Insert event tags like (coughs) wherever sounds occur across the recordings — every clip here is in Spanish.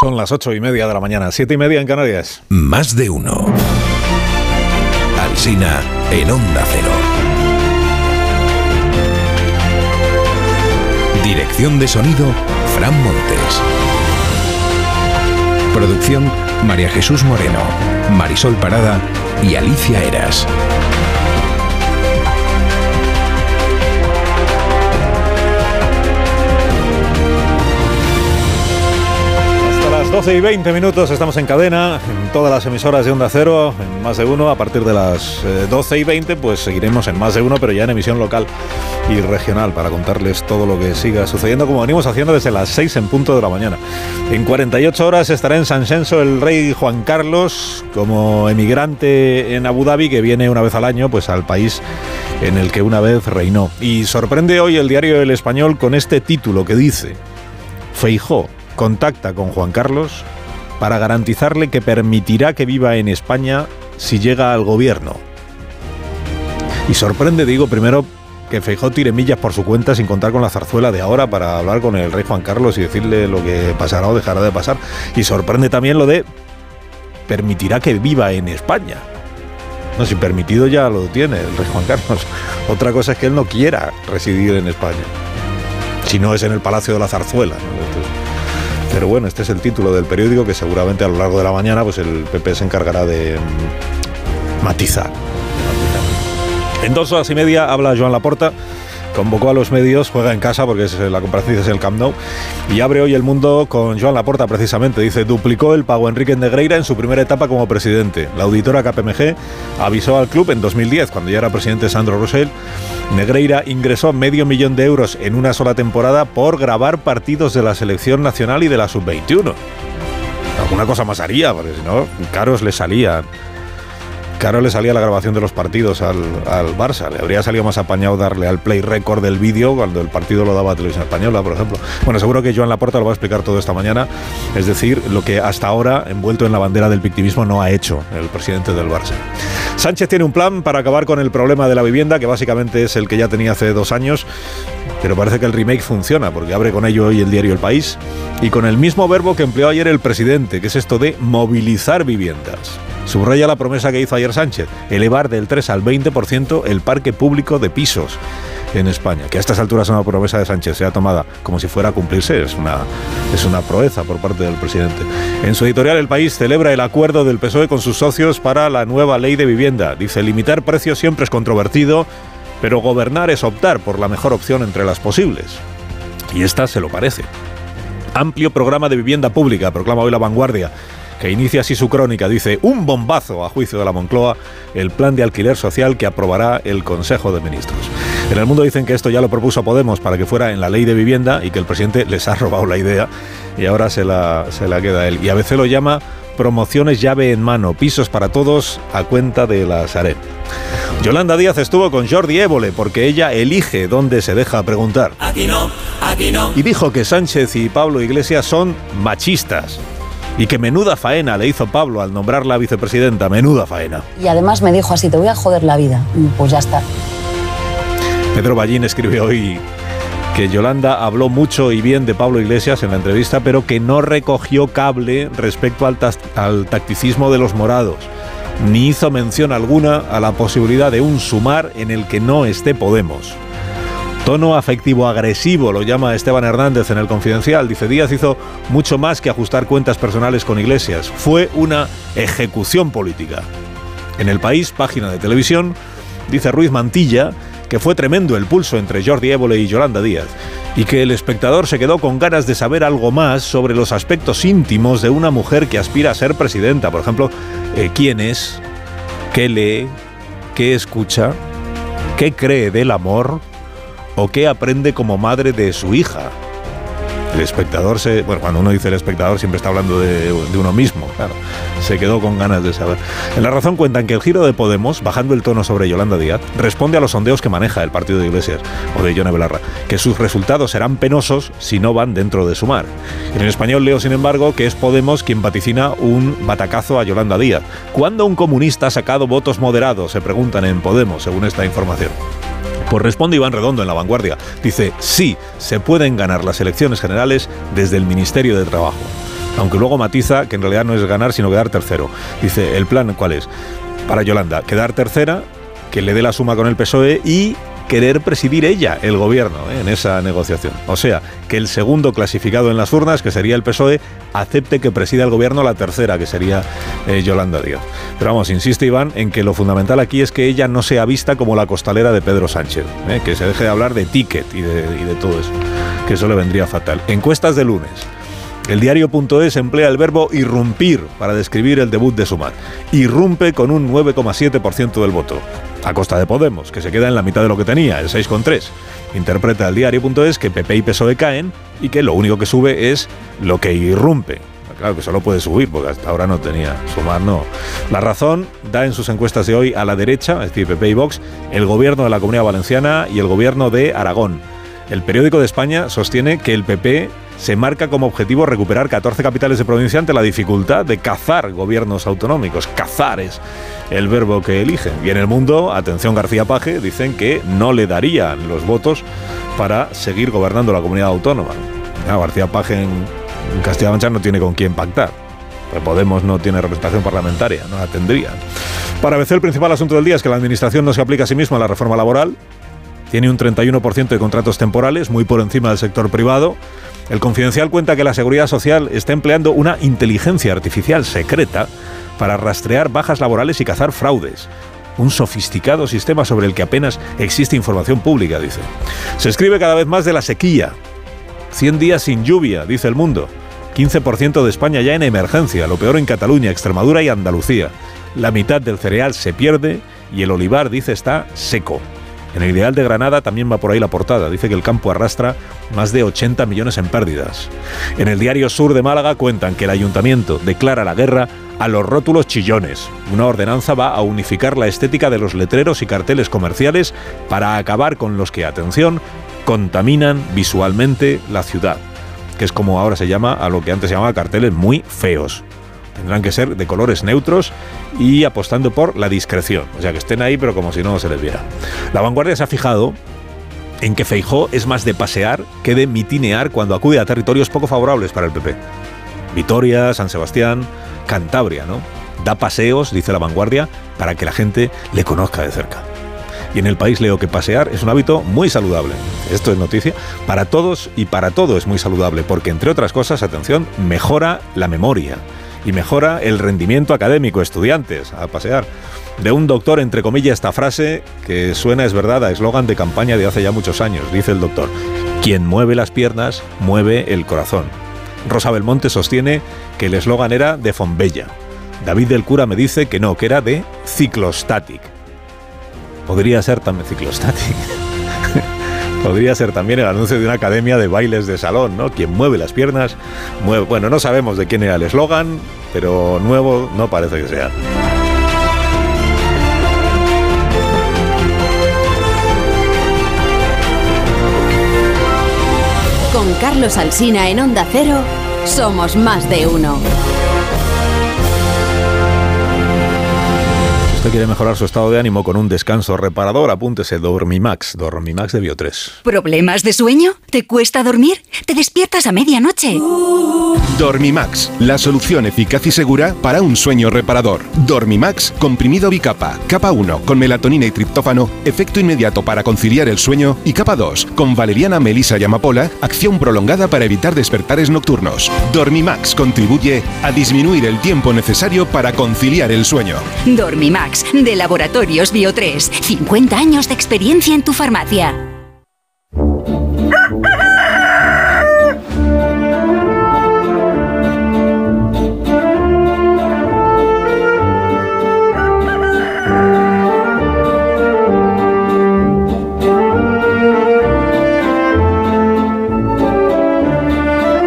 Son las ocho y media de la mañana, siete y media en Canarias. Más de uno. Alsina en Onda Cero. Dirección de sonido, Fran Montes. Producción, María Jesús Moreno, Marisol Parada y Alicia Eras. 12 y 20 minutos estamos en cadena, en todas las emisoras de Onda Cero, en más de uno. A partir de las eh, 12 y 20, pues seguiremos en más de uno, pero ya en emisión local y regional, para contarles todo lo que siga sucediendo, como venimos haciendo desde las 6 en punto de la mañana. En 48 horas estará en San Censo el rey Juan Carlos, como emigrante en Abu Dhabi, que viene una vez al año pues al país en el que una vez reinó. Y sorprende hoy el diario El Español con este título que dice: Feijó contacta con Juan Carlos para garantizarle que permitirá que viva en España si llega al gobierno. Y sorprende, digo, primero que Feijó tire millas por su cuenta sin contar con la zarzuela de ahora para hablar con el rey Juan Carlos y decirle lo que pasará o dejará de pasar. Y sorprende también lo de permitirá que viva en España. No, si permitido ya lo tiene el rey Juan Carlos. (laughs) Otra cosa es que él no quiera residir en España. Si no es en el Palacio de la Zarzuela. Pero bueno, este es el título del periódico que seguramente a lo largo de la mañana pues el PP se encargará de mm, matizar. En dos horas y media habla Joan Laporta. Convocó a los medios, juega en casa porque es, la comparecencia es el Camp Nou y abre hoy el mundo con Joan Laporta precisamente. Dice, duplicó el pago Enrique Negreira en su primera etapa como presidente. La auditora KPMG avisó al club en 2010, cuando ya era presidente Sandro Rosell. Negreira ingresó medio millón de euros en una sola temporada por grabar partidos de la selección nacional y de la sub-21. Alguna cosa más haría, porque si no, caros le salían. Caro le salía la grabación de los partidos al, al, Barça. Le habría salido más apañado darle al play record del vídeo cuando el partido lo daba a Televisión Española, por ejemplo. Bueno, seguro que Joan Laporta lo va a explicar todo esta mañana. Es decir, lo que hasta ahora, envuelto en la bandera del victimismo, no ha hecho el presidente del Barça. Sánchez tiene un plan para acabar con el problema de la vivienda, que básicamente es el que ya tenía hace dos años. Pero parece que el remake funciona, porque abre con ello hoy el diario El País. Y con el mismo verbo que empleó ayer el presidente, que es esto de movilizar viviendas. Subraya la promesa que hizo ayer Sánchez, elevar del 3 al 20% el parque público de pisos en España. Que a estas alturas una promesa de Sánchez sea tomada como si fuera a cumplirse es una, es una proeza por parte del presidente. En su editorial El País celebra el acuerdo del PSOE con sus socios para la nueva ley de vivienda. Dice, limitar precios siempre es controvertido, pero gobernar es optar por la mejor opción entre las posibles. Y esta se lo parece. Amplio programa de vivienda pública, proclama hoy la vanguardia que inicia así su crónica. Dice, un bombazo a juicio de la Moncloa, el plan de alquiler social que aprobará el Consejo de Ministros. En el mundo dicen que esto ya lo propuso Podemos para que fuera en la ley de vivienda y que el presidente les ha (laughs) robado la idea y ahora se la, se la queda él. Y a veces lo llama promociones llave en mano, pisos para todos a cuenta de la Sareb. Yolanda Díaz estuvo con Jordi Évole porque ella elige dónde se deja preguntar. Aquí no, aquí no. Y dijo que Sánchez y Pablo Iglesias son machistas. Y que menuda faena le hizo Pablo al nombrarla vicepresidenta, menuda faena. Y además me dijo así, te voy a joder la vida. Pues ya está. Pedro Ballín escribe hoy que Yolanda habló mucho y bien de Pablo Iglesias en la entrevista, pero que no recogió cable respecto al, al tacticismo de los morados, ni hizo mención alguna a la posibilidad de un sumar en el que no esté Podemos. Tono afectivo agresivo lo llama Esteban Hernández en el Confidencial. Dice Díaz hizo mucho más que ajustar cuentas personales con Iglesias. Fue una ejecución política. En el país, página de televisión, dice Ruiz Mantilla que fue tremendo el pulso entre Jordi Évole y Yolanda Díaz y que el espectador se quedó con ganas de saber algo más sobre los aspectos íntimos de una mujer que aspira a ser presidenta. Por ejemplo, eh, quién es, qué lee, qué escucha, qué cree del amor o qué aprende como madre de su hija. El espectador se. Bueno, cuando uno dice el espectador siempre está hablando de, uno mismo, claro. Se quedó con ganas de saber. En La Razón cuentan que el giro de Podemos, bajando el tono sobre Yolanda Díaz, responde a los sondeos que maneja el partido de Iglesias o de Yone Belarra, que sus resultados serán penosos si no van dentro de su mar. En el español leo, sin embargo, que es Podemos quien vaticina un batacazo a Yolanda Díaz. ¿Cuándo un comunista ha sacado votos moderados? Se preguntan en Podemos, según esta información. Pues responde Iván Redondo en La Vanguardia. Dice, sí, se pueden ganar las elecciones generales desde el Ministerio de Trabajo. aunque luego matiza que en realidad no es ganar, sino quedar tercero. Dice, ¿el plan cuál es? Para Yolanda, quedar tercera, que le dé la suma con el PSOE y querer presidir ella el gobierno ¿eh? en esa negociación. O sea, que el segundo clasificado en las urnas, que sería el PSOE, acepte que presida el gobierno la tercera, que sería eh, Yolanda Díaz. Pero vamos, insiste Iván en que lo fundamental aquí es que ella no sea vista como la costalera de Pedro Sánchez, ¿eh? que se deje de hablar de ticket y de, y de todo eso, que eso le vendría fatal. Encuestas de lunes. El diario.es emplea el verbo irrumpir para describir el debut de Sumar. Irrumpe con un 9,7% del voto a costa de Podemos, que se queda en la mitad de lo que tenía, el 6,3. Interpreta el diario.es que PP y PSOE caen y que lo único que sube es lo que irrumpe. Claro que solo puede subir, porque hasta ahora no tenía. Sumar no. La razón da en sus encuestas de hoy a la derecha, es decir, PP y Vox, el gobierno de la Comunidad Valenciana y el gobierno de Aragón. El periódico de España sostiene que el PP se marca como objetivo recuperar 14 capitales de provincia ante la dificultad de cazar gobiernos autonómicos. Cazar es el verbo que eligen. Y en el mundo, atención García Paje, dicen que no le darían los votos para seguir gobernando la comunidad autónoma. García Paje en Castilla-La Mancha no tiene con quién pactar. Pues Podemos no tiene representación parlamentaria, no la tendría. Para ABC el principal asunto del día es que la Administración no se aplica a sí misma la reforma laboral. Tiene un 31% de contratos temporales, muy por encima del sector privado. El Confidencial cuenta que la Seguridad Social está empleando una inteligencia artificial secreta para rastrear bajas laborales y cazar fraudes. Un sofisticado sistema sobre el que apenas existe información pública, dice. Se escribe cada vez más de la sequía. 100 días sin lluvia, dice el mundo. 15% de España ya en emergencia, lo peor en Cataluña, Extremadura y Andalucía. La mitad del cereal se pierde y el olivar, dice, está seco. En el Ideal de Granada también va por ahí la portada. Dice que el campo arrastra más de 80 millones en pérdidas. En el diario Sur de Málaga cuentan que el ayuntamiento declara la guerra a los rótulos chillones. Una ordenanza va a unificar la estética de los letreros y carteles comerciales para acabar con los que, atención, contaminan visualmente la ciudad, que es como ahora se llama a lo que antes se llamaba carteles muy feos. Tendrán que ser de colores neutros y apostando por la discreción. O sea, que estén ahí, pero como si no se les viera. La vanguardia se ha fijado en que Feijó es más de pasear que de mitinear cuando acude a territorios poco favorables para el PP. Vitoria, San Sebastián, Cantabria, ¿no? Da paseos, dice la vanguardia, para que la gente le conozca de cerca. Y en el país leo que pasear es un hábito muy saludable. Esto es noticia. Para todos y para todo es muy saludable, porque entre otras cosas, atención, mejora la memoria y mejora el rendimiento académico, estudiantes, a pasear. De un doctor, entre comillas, esta frase que suena, es verdad, a eslogan de campaña de hace ya muchos años. Dice el doctor, quien mueve las piernas, mueve el corazón. Rosa Belmonte sostiene que el eslogan era de Fombella. David del Cura me dice que no, que era de Ciclostatic. Podría ser también Ciclostatic. (laughs) Podría ser también el anuncio de una academia de bailes de salón, ¿no? Quien mueve las piernas, mueve... Bueno, no sabemos de quién era el eslogan, pero nuevo no parece que sea. Con Carlos Alsina en Onda Cero, somos más de uno. Usted quiere mejorar su estado de ánimo con un descanso reparador, apúntese Dormimax, Dormimax de Bio3. ¿Problemas de sueño? ¿Te cuesta dormir? ¿Te despiertas a medianoche? Dormimax, la solución eficaz y segura para un sueño reparador. Dormimax, comprimido bicapa, capa 1 con melatonina y triptófano, efecto inmediato para conciliar el sueño y capa 2 con valeriana, melisa y amapola, acción prolongada para evitar despertares nocturnos. Dormimax contribuye a disminuir el tiempo necesario para conciliar el sueño. Dormimax, de Laboratorios Bio3. 50 años de experiencia en tu farmacia.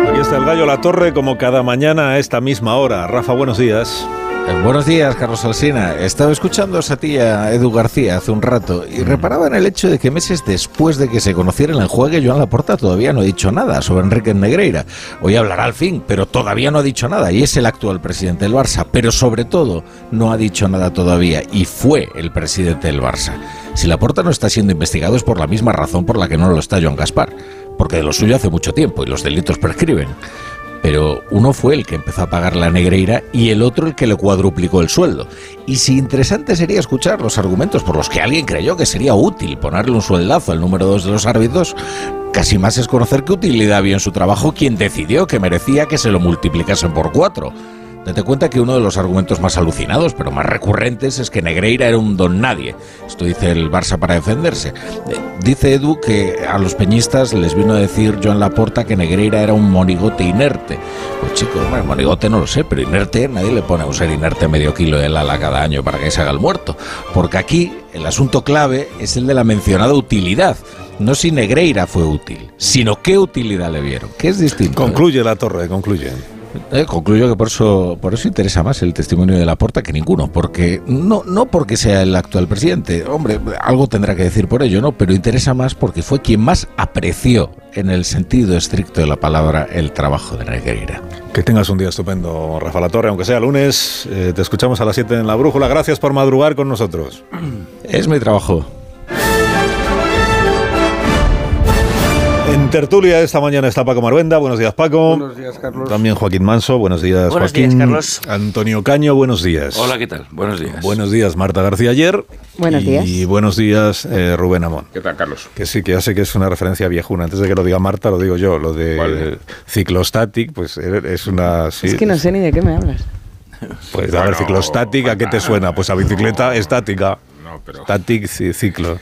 Aquí está el gallo La Torre como cada mañana a esta misma hora. Rafa, buenos días. Eh, Buenos días, Carlos Alsina. Estaba escuchando a tía Edu García hace un rato y reparaba en el hecho de que meses después de que se conociera el enjuague, Joan Laporta todavía no ha dicho nada sobre Enrique Negreira. Hoy hablará al fin, pero todavía no ha dicho nada y es el actual presidente del Barça. Pero sobre todo, no ha dicho nada todavía y fue el presidente del Barça. Si Laporta no está siendo investigado es por la misma razón por la que no lo está Joan Gaspar, porque de lo suyo hace mucho tiempo y los delitos prescriben. Pero uno fue el que empezó a pagar la Negreira y el otro el que le cuadruplicó el sueldo. Y si interesante sería escuchar los argumentos por los que alguien creyó que sería útil ponerle un sueldazo al número dos de los árbitros, casi más es conocer qué utilidad había en su trabajo quien decidió que merecía que se lo multiplicasen por cuatro. Date cuenta que uno de los argumentos más alucinados, pero más recurrentes, es que Negreira era un don nadie. Esto dice el Barça para defenderse. Eh, Dice Edu que a los peñistas les vino a decir Joan Laporta que Negreira era un monigote inerte. Pues chico, bueno, monigote no lo sé, pero inerte, nadie le pone a un ser inerte medio kilo de ala cada año para que se haga el muerto. Porque aquí el asunto clave es el de la mencionada utilidad. No si Negreira fue útil, sino qué utilidad le vieron, que es distinto. ¿eh? Concluye la torre, concluye. Eh, concluyo que por eso, por eso interesa más el testimonio de Laporta que ninguno, porque no, no porque sea el actual presidente, hombre, algo tendrá que decir por ello, ¿no? Pero interesa más porque fue quien más apreció, en el sentido estricto de la palabra, el trabajo de Negreira. Que tengas un día estupendo, Rafa La Torre, aunque sea lunes. Eh, te escuchamos a las 7 en La Brújula. Gracias por madrugar con nosotros. Es mi trabajo. En tertulia esta mañana está Paco Maruenda. Buenos días, Paco. Buenos días, Carlos. También Joaquín Manso. Buenos días, Buenos Joaquín. días, Carlos. Antonio Caño. Buenos días. Hola, ¿qué tal? Buenos días. Buenos días, Marta García Ayer. Buenos y días. Y buenos días, eh, Rubén Amón. ¿Qué tal, Carlos? Que sí, que ya sé que es una referencia viejuna. Antes de que lo diga Marta, lo digo yo. Lo de ¿Cuál? ciclostatic, pues eh, es una... sí, Es que no sé ni de qué me hablas. Pues a ver, Bueno, ciclostatic, ¿a qué te suena? Pues a bicicleta estática. No, pero... Static ci- ciclo.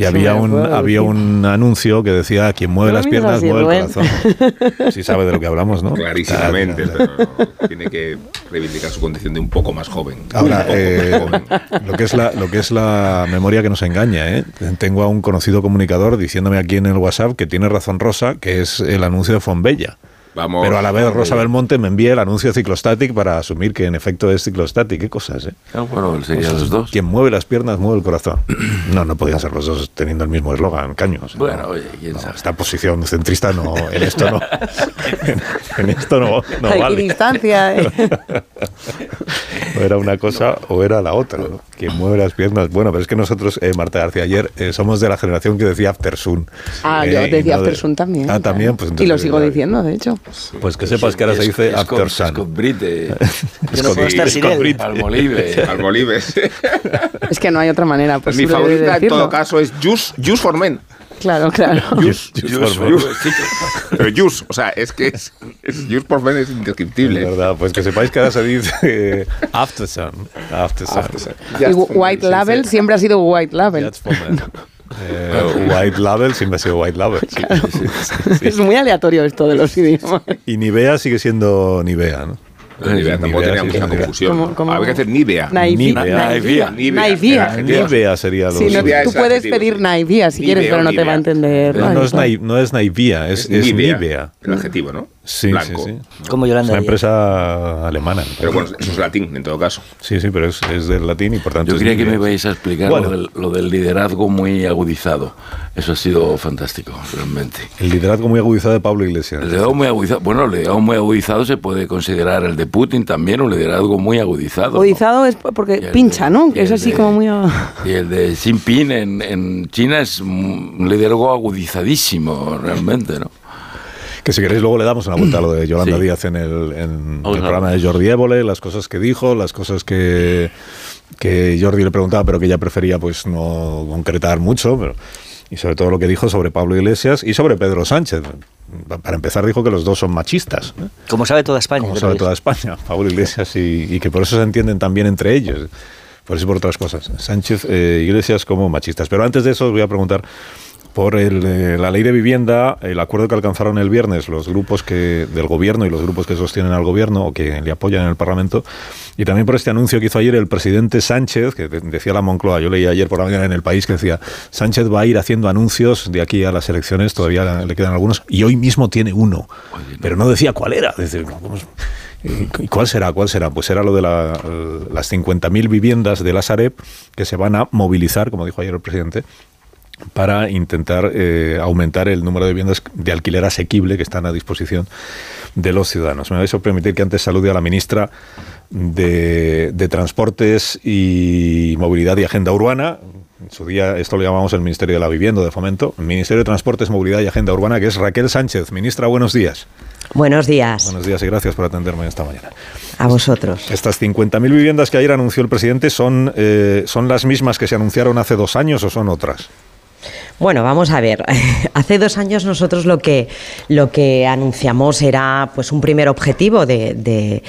Y había un, había un anuncio que decía, quien mueve No las piernas, así, mueve el corazón. Sí sabe de lo que hablamos, ¿no? Clarísimamente, Claro. pero tiene que reivindicar su condición de un poco más joven. Ahora, eh, más joven. lo, que es la, lo que es la memoria que nos engaña, ¿eh? Tengo a un conocido comunicador diciéndome aquí en el WhatsApp que tiene razón Rosa, que es el anuncio de Fonbella. Vamos. Pero a la vez Rosa Belmonte me envía el anuncio de Ciclostatic para asumir que en efecto es Ciclostatic. ¿Qué cosas, eh? Ah, bueno, serían los dos. Quien mueve las piernas, mueve el corazón. (clears throat) No, no podían ser los dos teniendo el mismo eslogan, caños. Bueno, oye, quién No, sabe. esta posición centrista no, en esto no, (laughs) en, en esto no, no Hay vale. distancia. ¿eh? (laughs) O era una cosa o era la otra, ¿no? Quien mueve las piernas. Bueno, pero es que nosotros, eh, Marta García, ayer eh, somos de la generación que decía After Sun. Ah, Eh, yo y decía no de- After Sun también. Ah, también. Pues y entonces, lo sigo eh, diciendo, de hecho. Pues que sepas que ahora se dice After Sun. Scott Brite, (laughs) Es Yo no puedo estar sin él. Brit. Palmolive. (laughs) Al Bolívar. Es que no hay otra manera Pues mi favorita de en todo caso es Juice, Juice for Men. Claro, claro. Just- just Just for for me. Pero Juice, o sea, es que es, es Juice for Men es Es indescriptible. verdad, pues que sepáis que ahora se dice (laughs) eh, After Sun. After Sun. Y White Label siempre ha sido White Label. That's for men. Eh, white Label siempre ha sido White Label. sí, sí, sí, sí. Es muy aleatorio esto de los idiomas. Y Nivea sigue siendo Nivea, ¿no? Nivea, tampoco Nivea, tenía sí, mucha Nivea. confusión. ¿Cómo- cómo? Habría que hacer Nivea. Naivia. Sería lo Sí, no, tú es puedes pedir. Naivia si quieres, pero no te va a entender. No, no es, no Naivia, es, es Nivea. El adjetivo, ¿no? Sí, Blanco. sí, sí. Como Es Yolanda una Díaz. empresa alemana. Pero bueno, eso es latín en todo caso. Sí, sí, pero es, es del latín y por tanto. Yo es quería que me vais a explicar Bueno. lo, del, lo del liderazgo muy agudizado. Eso ha sido fantástico, realmente. El liderazgo muy agudizado de Pablo Iglesias. El liderazgo muy agudizado, bueno, el liderazgo muy agudizado se puede considerar el de Putin también un liderazgo muy agudizado. ¿no? Agudizado es porque pincha, de- ¿no? es el así de- como muy... Y el de Xi Jinping en, en China es un liderazgo agudizadísimo, realmente, ¿no? Que si queréis luego le damos una vuelta a lo de Yolanda Sí. Díaz en el, en el programa de Jordi Évole, las cosas que dijo, las cosas que, que Jordi le preguntaba, pero que ella prefería pues no concretar mucho, pero- y sobre todo lo que dijo sobre Pablo Iglesias y sobre Pedro Sánchez. Pa- Para empezar dijo que los dos son machistas, ¿eh? Como sabe toda España. como sabe toda es. España, (laughs) Pablo Iglesias, y, y que por eso se entienden también entre ellos. Por eso y por otras cosas. Sánchez eh, Iglesias como machistas. Pero antes de eso os voy a preguntar por el, eh, la ley de vivienda, el acuerdo que alcanzaron el viernes los grupos que del gobierno y los grupos que sostienen al gobierno o que le apoyan en el Parlamento, y también por este anuncio que hizo ayer el presidente Sánchez, que de- decía la Moncloa, yo leí ayer por la mañana en el país que decía, Sánchez va a ir haciendo anuncios de aquí a las elecciones, todavía le quedan algunos, y hoy mismo tiene uno, pero no decía cuál era. Dice, ¿cómo es? ¿Y cuál será? ¿Cuál será? Pues era lo de la- las 50.000 viviendas de la Sareb que se van a movilizar, como dijo ayer el presidente, para intentar eh, aumentar el número de viviendas de alquiler asequible que están a disposición de los ciudadanos. Me vais a permitir que antes salude a la ministra de, de Transportes y Movilidad y Agenda Urbana, en su día esto lo llamamos el Ministerio de la Vivienda, de Fomento, el Ministerio de Transportes, Movilidad y Agenda Urbana, que es Raquel Sánchez. Ministra, buenos días. Buenos días. Buenos días y gracias por atenderme esta mañana. A vosotros. Estas 50.000 viviendas que ayer anunció el presidente son, eh, son las mismas que se anunciaron hace dos años o son otras? Bueno, vamos a ver. (laughs) Hace dos años nosotros lo que, lo que anunciamos era pues un primer objetivo de,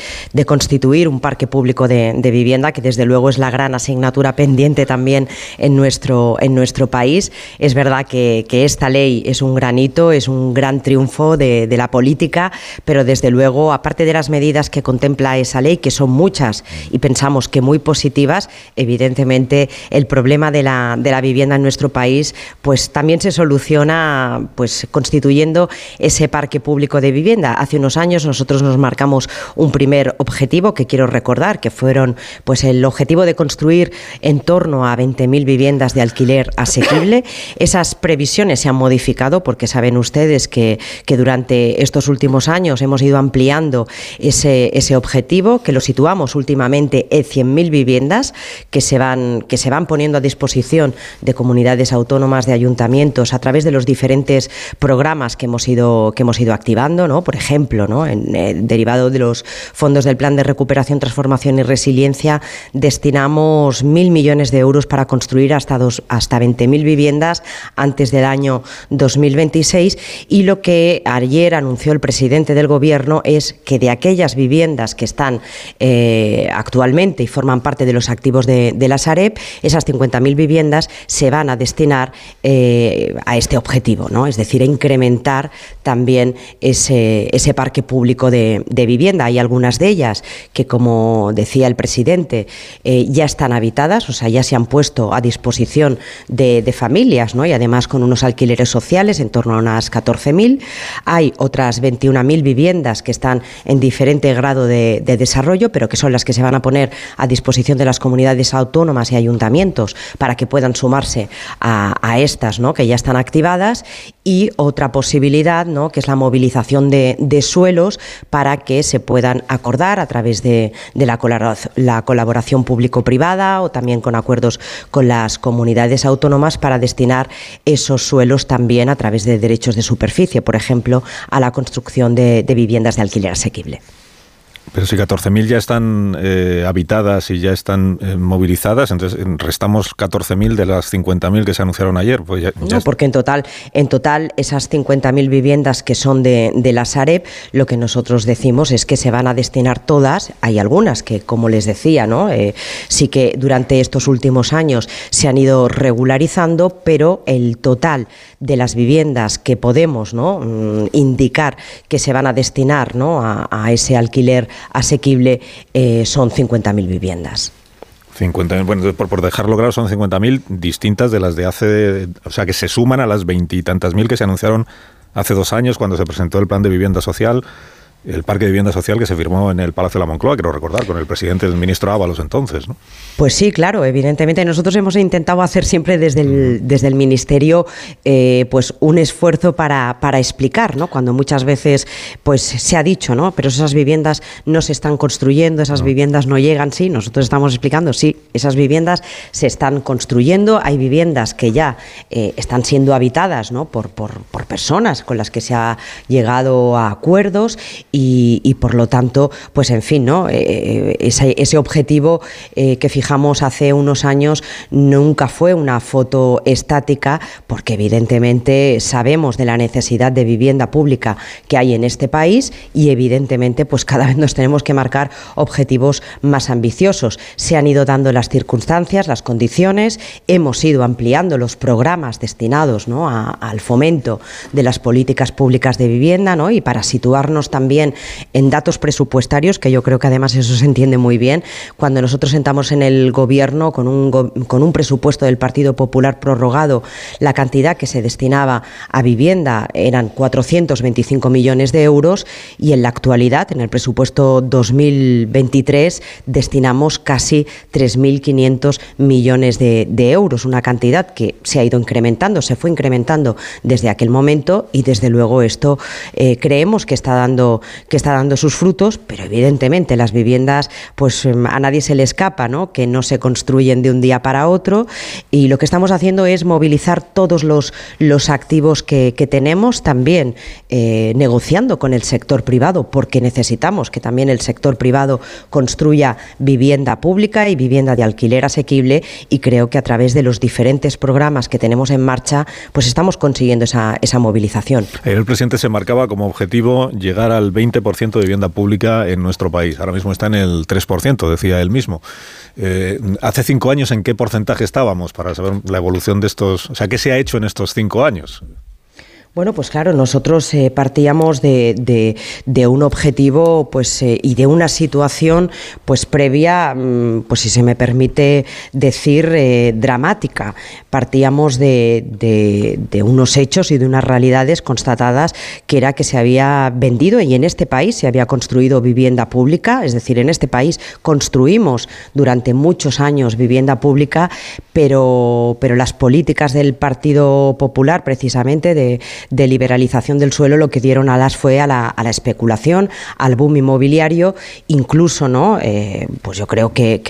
constituir un parque público de, vivienda, que desde luego es la gran asignatura pendiente también en nuestro, en nuestro país. Es verdad que, esta ley es un granito, es un gran triunfo de, la política, pero desde luego, aparte de las medidas que contempla esa ley, que son muchas y pensamos que muy positivas, evidentemente el problema de la, de la vivienda en nuestro país pues también se soluciona pues constituyendo ese parque público de vivienda. Hace unos años nosotros nos marcamos un primer objetivo que quiero recordar, que fueron pues el objetivo de construir en torno a 20.000 viviendas de alquiler asequible. (coughs) Esas previsiones se han modificado porque saben ustedes que, que durante estos últimos años hemos ido ampliando ese, ese objetivo, que lo situamos últimamente en 100.000 viviendas que se van que se van poniendo a disposición de comunidades autónomas de ayuntamientos a través de los diferentes programas que hemos ido, que hemos ido activando, ¿no? por ejemplo, ¿no? En, eh, derivado de los fondos del Plan de Recuperación, Transformación y Resiliencia, destinamos mil millones de euros para construir hasta, dos, hasta 20.000 viviendas antes del año 2026 y lo que ayer anunció el presidente del Gobierno es que de aquellas viviendas que están eh, actualmente y forman parte de los activos de, de la Sareb, esas 50.000 viviendas se van a destinar eh, a este objetivo, ¿no? es decir, incrementar también ese, ese parque público de, vivienda. Hay algunas de ellas que, como decía el presidente, eh, ya están habitadas, o sea, ya se han puesto a disposición de, familias ¿no? y además con unos alquileres sociales en torno a unas 14.000. Hay otras 21.000 viviendas que están en diferente grado de, de desarrollo, pero que son las que se van a poner a disposición de las comunidades autónomas y ayuntamientos para que puedan sumarse a estas, ¿no? que ya están activadas, y otra posibilidad, ¿no? que es la movilización de, suelos para que se puedan acordar a través de, la, la colaboración público-privada o también con acuerdos con las comunidades autónomas para destinar esos suelos también a través de derechos de superficie, por ejemplo, a la construcción de viviendas de alquiler asequible. Pero si 14.000 ya están eh, habitadas y ya están eh, movilizadas, entonces eh, restamos 14.000 de las 50.000 que se anunciaron ayer. Pues no, porque en total, en total esas 50.000 viviendas que son de, de, la Sareb, lo que nosotros decimos es que se van a destinar todas. Hay algunas que, como les decía, ¿no? sí que durante estos últimos años se han ido regularizando, pero el total de las viviendas que podemos ¿no? Mm, indicar que se van a destinar ¿no? a, ese alquiler asequible eh, son 50.000 viviendas. 50, bueno, por, por dejarlo claro, son 50.000 distintas de las de hace, o sea, que se suman a las veintitantas mil que se anunciaron hace dos años cuando se presentó el plan de vivienda social el parque de vivienda social que se firmó en el Palacio de la Moncloa, quiero recordar, con el presidente del ministro Ábalos entonces, ¿no? Pues sí, claro, evidentemente nosotros hemos intentado hacer siempre desde el, desde el ministerio eh, pues un esfuerzo para, para, explicar, ¿no? Cuando muchas veces pues se ha dicho, ¿no? Pero esas viviendas no se están construyendo, esas viviendas no llegan, sí, nosotros estamos explicando, sí, esas viviendas se están construyendo, hay viviendas que ya eh, están siendo habitadas, ¿no? Por, por, por personas con las que se ha llegado a acuerdos y, por lo tanto, pues en fin, ¿no? Eh, eh, ese, objetivo eh, que fijamos hace unos años nunca fue una foto estática, porque evidentemente sabemos de la necesidad de vivienda pública que hay en este país y evidentemente pues cada vez nos tenemos que marcar objetivos más ambiciosos. Se han ido dando las circunstancias, las condiciones, hemos ido ampliando los programas destinados ¿no? al fomento de las políticas públicas de vivienda ¿no? y para situarnos también en datos presupuestarios, que yo creo que además eso se entiende muy bien. Cuando nosotros sentamos en el gobierno con un, con un presupuesto del Partido Popular prorrogado, la cantidad que se destinaba a vivienda eran 425 millones de euros y en la actualidad, en el presupuesto 2023, destinamos casi 3.500 millones de, euros, una cantidad que se ha ido incrementando, se fue incrementando desde aquel momento y desde luego esto eh, creemos que está dando que está dando sus frutos, pero evidentemente las viviendas, pues em, a nadie se le escapa, ¿no? Que no se construyen de un día para otro y lo que estamos haciendo es movilizar todos los, los activos que, tenemos, también eh, negociando con el sector privado, porque necesitamos que también el sector privado construya vivienda pública y vivienda de alquiler asequible y creo que a través de los diferentes programas que tenemos en marcha, pues estamos consiguiendo esa, esa movilización. El presidente se marcaba como objetivo llegar al 20% de vivienda pública en nuestro país. Ahora mismo está en el 3%, decía él mismo. Eh, hace cinco años, ¿en qué porcentaje estábamos para saber la evolución de estos? O sea, ¿qué se ha hecho en estos cinco años? Bueno, pues claro, nosotros eh, partíamos de, de, un objetivo pues, eh, y de una situación pues previa, mm, pues si se me permite decir, eh, dramática. Partíamos de, de, unos hechos y de unas realidades constatadas que era que se había vendido y en este país se había construido vivienda pública, es decir, en este país construimos durante muchos años vivienda pública, pero, pero las políticas del Partido Popular, precisamente de de liberalización del suelo lo que dieron alas fue a la, a la especulación, al boom inmobiliario, incluso, ¿no? Eh, pues yo creo (laughs) que,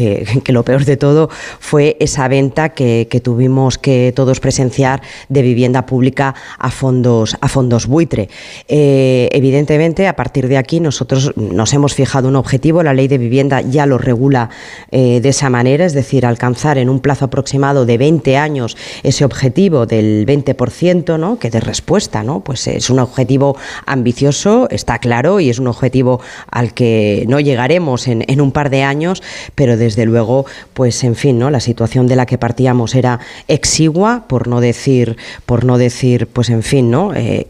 lo peor de todo fue esa venta que, que, tuvimos que todos presenciar de vivienda pública a fondos, a fondos buitre. Eh, evidentemente, a partir de aquí nosotros nos hemos fijado un objetivo, la ley de vivienda ya lo regula eh, de esa manera, es decir, alcanzar en un plazo aproximado de 20 años ese objetivo del 20%, ¿no? que de respuesta pues es un objetivo ambicioso, está claro, y es un objetivo al que no llegaremos en, un par de años, pero desde luego, pues en fin, ¿no? La situación de la que partíamos era exigua, por no decir, por no decir, pues en fin, ¿no? Eh,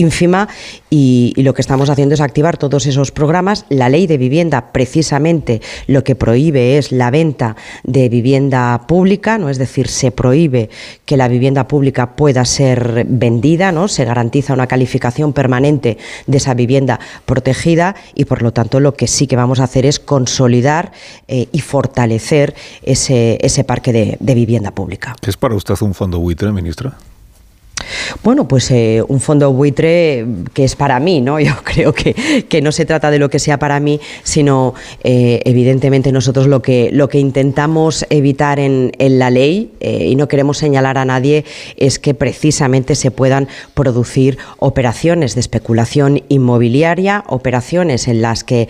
ínfima y, lo que estamos haciendo es activar todos esos programas. La ley de vivienda precisamente lo que prohíbe es la venta de vivienda pública, no es decir, se prohíbe que la vivienda pública pueda ser vendida, ¿no? Se garantiza una calificación permanente de esa vivienda protegida y por lo tanto lo que sí que vamos a hacer es consolidar eh, y fortalecer ese, ese parque de, de vivienda pública. ¿Es para usted un fondo buitre, ministra? Bueno, pues eh, un fondo buitre que es para mí, ¿no? (laughs) Yo creo que, que no se trata de lo que sea para mí, sino eh, evidentemente nosotros lo que, lo que intentamos evitar en, en la ley, eh, y no queremos señalar a nadie, es que precisamente se puedan producir operaciones de especulación inmobiliaria, operaciones en las que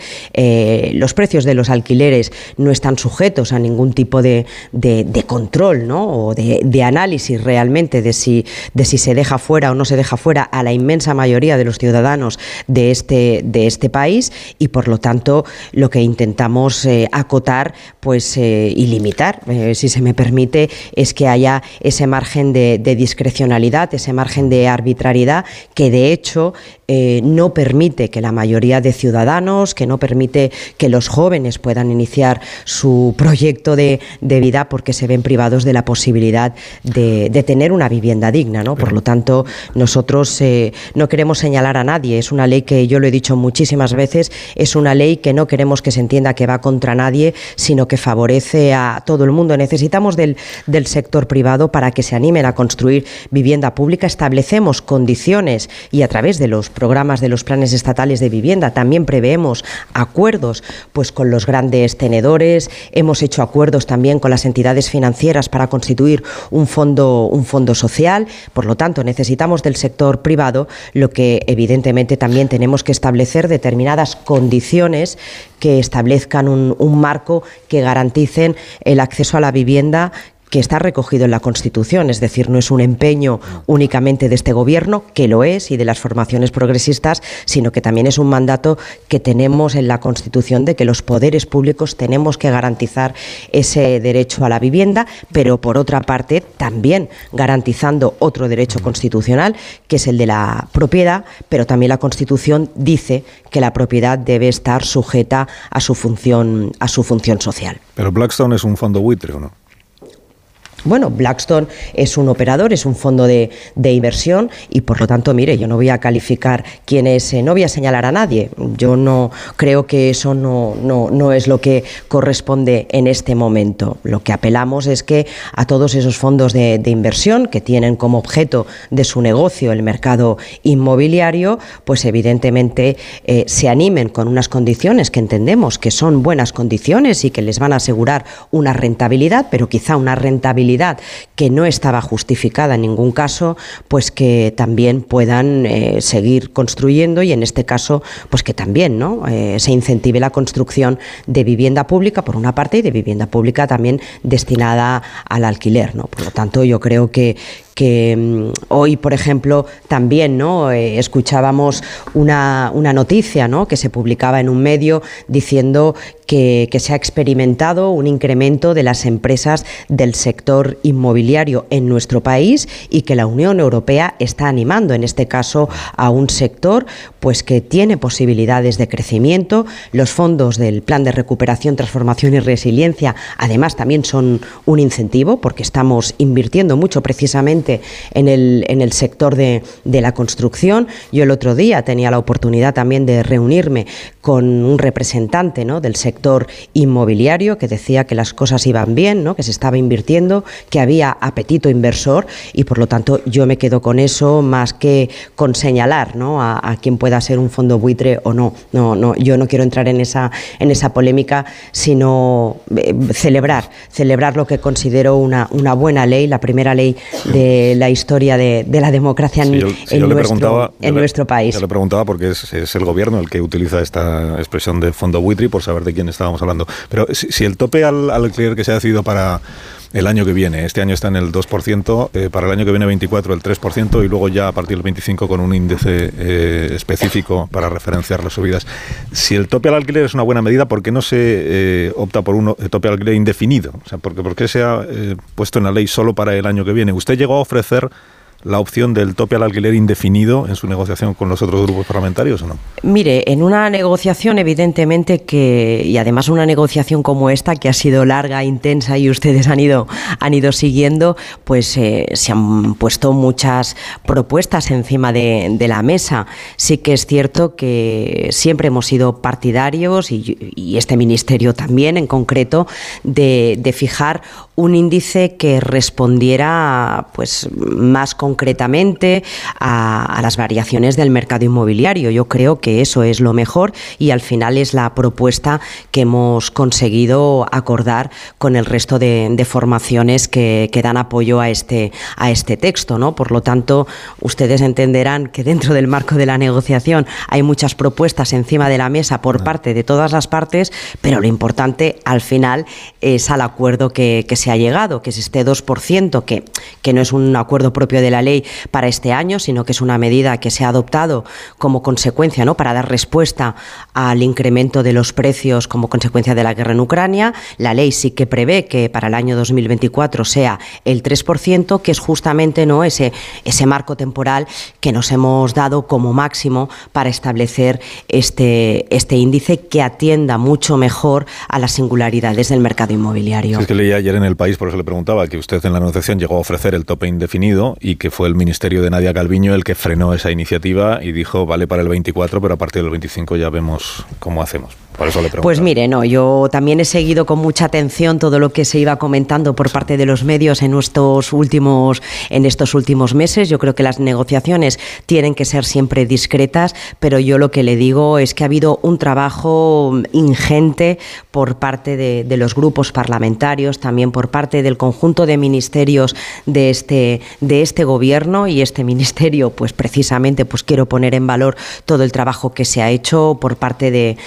los precios de los alquileres no están sujetos a ningún tipo de, de, de control, ¿no? O de, de, análisis realmente de si, de si se deja fuera o no se deja fuera a la inmensa mayoría de los ciudadanos de este, de este país y por lo tanto lo que intentamos eh, acotar pues, eh, y limitar, eh, si se me permite, es que haya ese margen de discrecionalidad, ese margen de arbitrariedad que de hecho eh, no permite que la mayoría de ciudadanos, que no permite que los jóvenes puedan iniciar su proyecto de, vida porque se ven privados de la posibilidad de, tener una vivienda digna. ¿no? Por lo tanto, nosotros eh, no queremos señalar a nadie. Es una ley que yo lo he dicho muchísimas veces, es una ley que no queremos que se entienda que va contra nadie, sino que favorece a todo el mundo. Necesitamos del, del sector privado para que se animen a construir vivienda pública. Establecemos condiciones y a través de los programas de los planes estatales de vivienda. También preveemos acuerdos pues, con los grandes tenedores, hemos hecho acuerdos también con las entidades financieras para constituir un fondo, un fondo social. Por lo tanto, necesitamos del sector privado, lo que evidentemente también tenemos que establecer determinadas condiciones que establezcan un, un marco que garanticen el acceso a la vivienda que está recogido en la Constitución, es decir, no es un empeño únicamente de este Gobierno, que lo es, y de las formaciones progresistas, sino que también es un mandato que tenemos en la Constitución de que los poderes públicos tenemos que garantizar ese derecho a la vivienda, pero por otra parte también garantizando otro derecho constitucional, que es el de la propiedad, pero también la Constitución dice que la propiedad debe estar sujeta a su función, a su función social. Pero Blackstone es un fondo buitre, ¿o no? Bueno, Blackstone es un operador, es un fondo de, inversión y por lo tanto, mire, yo no voy a calificar quién es, eh, no voy a señalar a nadie. Yo no creo que eso no, no, es lo que corresponde en este momento. Lo que apelamos es que a todos esos fondos de, inversión que tienen como objeto de su negocio el mercado inmobiliario, pues evidentemente eh, se animen con unas condiciones que entendemos que son buenas condiciones y que les van a asegurar una rentabilidad, pero quizá una rentabilidad que no estaba justificada en ningún caso, pues que también puedan eh, seguir construyendo y en este caso, pues que también ¿no? Eh, se incentive la construcción de vivienda pública por una parte y de vivienda pública también destinada al alquiler. ¿no? Por lo tanto, yo creo que, que mm, hoy, por ejemplo, también ¿no? Eh, escuchábamos una, una, noticia ¿no? que se publicaba en un medio diciendo que, que, se ha experimentado un incremento de las empresas del sector inmobiliario en nuestro país y que la Unión Europea está animando, en este caso, a un sector pues, que tiene posibilidades de crecimiento. Los fondos del Plan de Recuperación, Transformación y Resiliencia, además, también son un incentivo porque estamos invirtiendo mucho precisamente en el, en el sector de, de la construcción. Yo el otro día tenía la oportunidad también de reunirme con un representante ¿no? del sector inmobiliario que decía que las cosas iban bien, ¿no? que se estaba invirtiendo, que había apetito inversor y por lo tanto yo me quedo con eso más que con señalar ¿no? a, a quien pueda ser un fondo buitre o no. No, no, yo no quiero entrar en esa, en esa polémica, sino eh, celebrar, celebrar lo que considero una, una buena ley, la primera ley de la historia de, la democracia en, nuestro, en nuestro país. Yo le preguntaba porque es, el gobierno el que utiliza esta expresión de fondo buitre por saber de quién estábamos hablando. Pero si, el tope al, al alquiler que se ha decidido para el año que viene. Este año está en el 2%, eh, para el año que viene 24 el 3% y luego ya a partir del 25 con un índice eh, específico para referenciar las subidas. Si el tope al alquiler es una buena medida, ¿por qué no se eh, opta por un tope al alquiler indefinido? O sea, ¿por qué, por qué se ha puesto en la ley solo para el año que viene? ¿Usted llegó a ofrecer la opción del tope al alquiler indefinido en su negociación con los otros grupos parlamentarios o no? Mire, en una negociación evidentemente que, y además una negociación como esta, que ha sido larga, intensa y ustedes han ido, han ido siguiendo, pues eh, se han puesto muchas propuestas encima de, la mesa. Sí que es cierto que siempre hemos sido partidarios, y, este ministerio también en concreto, de, de fijar un índice que respondiera pues más concretamente a, las variaciones del mercado inmobiliario. Yo creo que eso es lo mejor y al final es la propuesta que hemos conseguido acordar con el resto de, formaciones que, dan apoyo a este, a este texto. ¿no? Por lo tanto, ustedes entenderán que dentro del marco de la negociación hay muchas propuestas encima de la mesa por parte de todas las partes, pero lo importante al final es al acuerdo que, que se ha llegado, que es este 2%, que, que no es un acuerdo propio de la ley para este año, sino que es una medida que se ha adoptado como consecuencia, ¿no? para dar respuesta al incremento de los precios como consecuencia de la guerra en Ucrania. La ley sí que prevé que para el año 2024 sea el 3%, que es justamente ¿no? ese, ese marco temporal que nos hemos dado como máximo para establecer este, este índice que atienda mucho mejor a las singularidades del mercado inmobiliario. es que leí ayer en el país, por eso le preguntaba, que usted en la negociación llegó a ofrecer el tope indefinido y que fue el ministerio de Nadia Calviño el que frenó esa iniciativa y dijo, vale para el 24, pero a partir del 25 ya vemos cómo hacemos. Por eso le pregunto. Pues mire, no, yo también he seguido con mucha atención todo lo que se iba comentando por parte de los medios en estos últimos, en estos últimos meses. Yo creo que las negociaciones tienen que ser siempre discretas, pero yo lo que le digo es que ha habido un trabajo ingente por parte de, de los grupos parlamentarios, también por parte del conjunto de ministerios de este, de este gobierno y este ministerio, pues precisamente pues quiero poner en valor todo el trabajo que se ha hecho por parte de,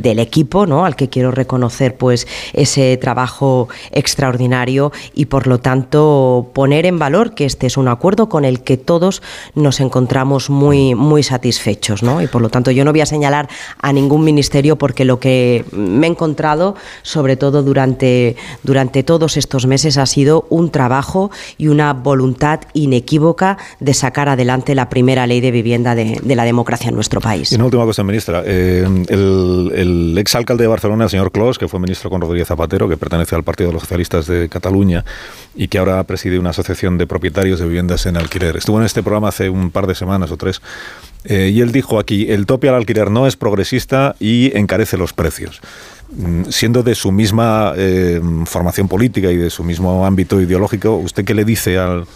del equipo, ¿no? Al que quiero reconocer pues ese trabajo extraordinario y por lo tanto poner en valor que este es un acuerdo con el que todos nos encontramos muy, muy satisfechos, ¿no? Y por lo tanto yo no voy a señalar a ningún ministerio porque lo que me he encontrado, sobre todo durante, durante todos estos meses, ha sido un trabajo y una voluntad inequívoca de sacar adelante la primera ley de vivienda de, la democracia en nuestro país. Y una última cosa, ministra. Eh, exalcalde de Barcelona, el señor Clos, que fue ministro con Rodríguez Zapatero, que pertenece al Partido de los Socialistas de Cataluña y que ahora preside una asociación de propietarios de viviendas en alquiler. Estuvo en este programa hace un par de semanas o tres eh, y él dijo aquí, el tope al alquiler no es progresista y encarece los precios. Mm, siendo de su misma eh, formación política y de su mismo ámbito ideológico, ¿usted qué le dice al,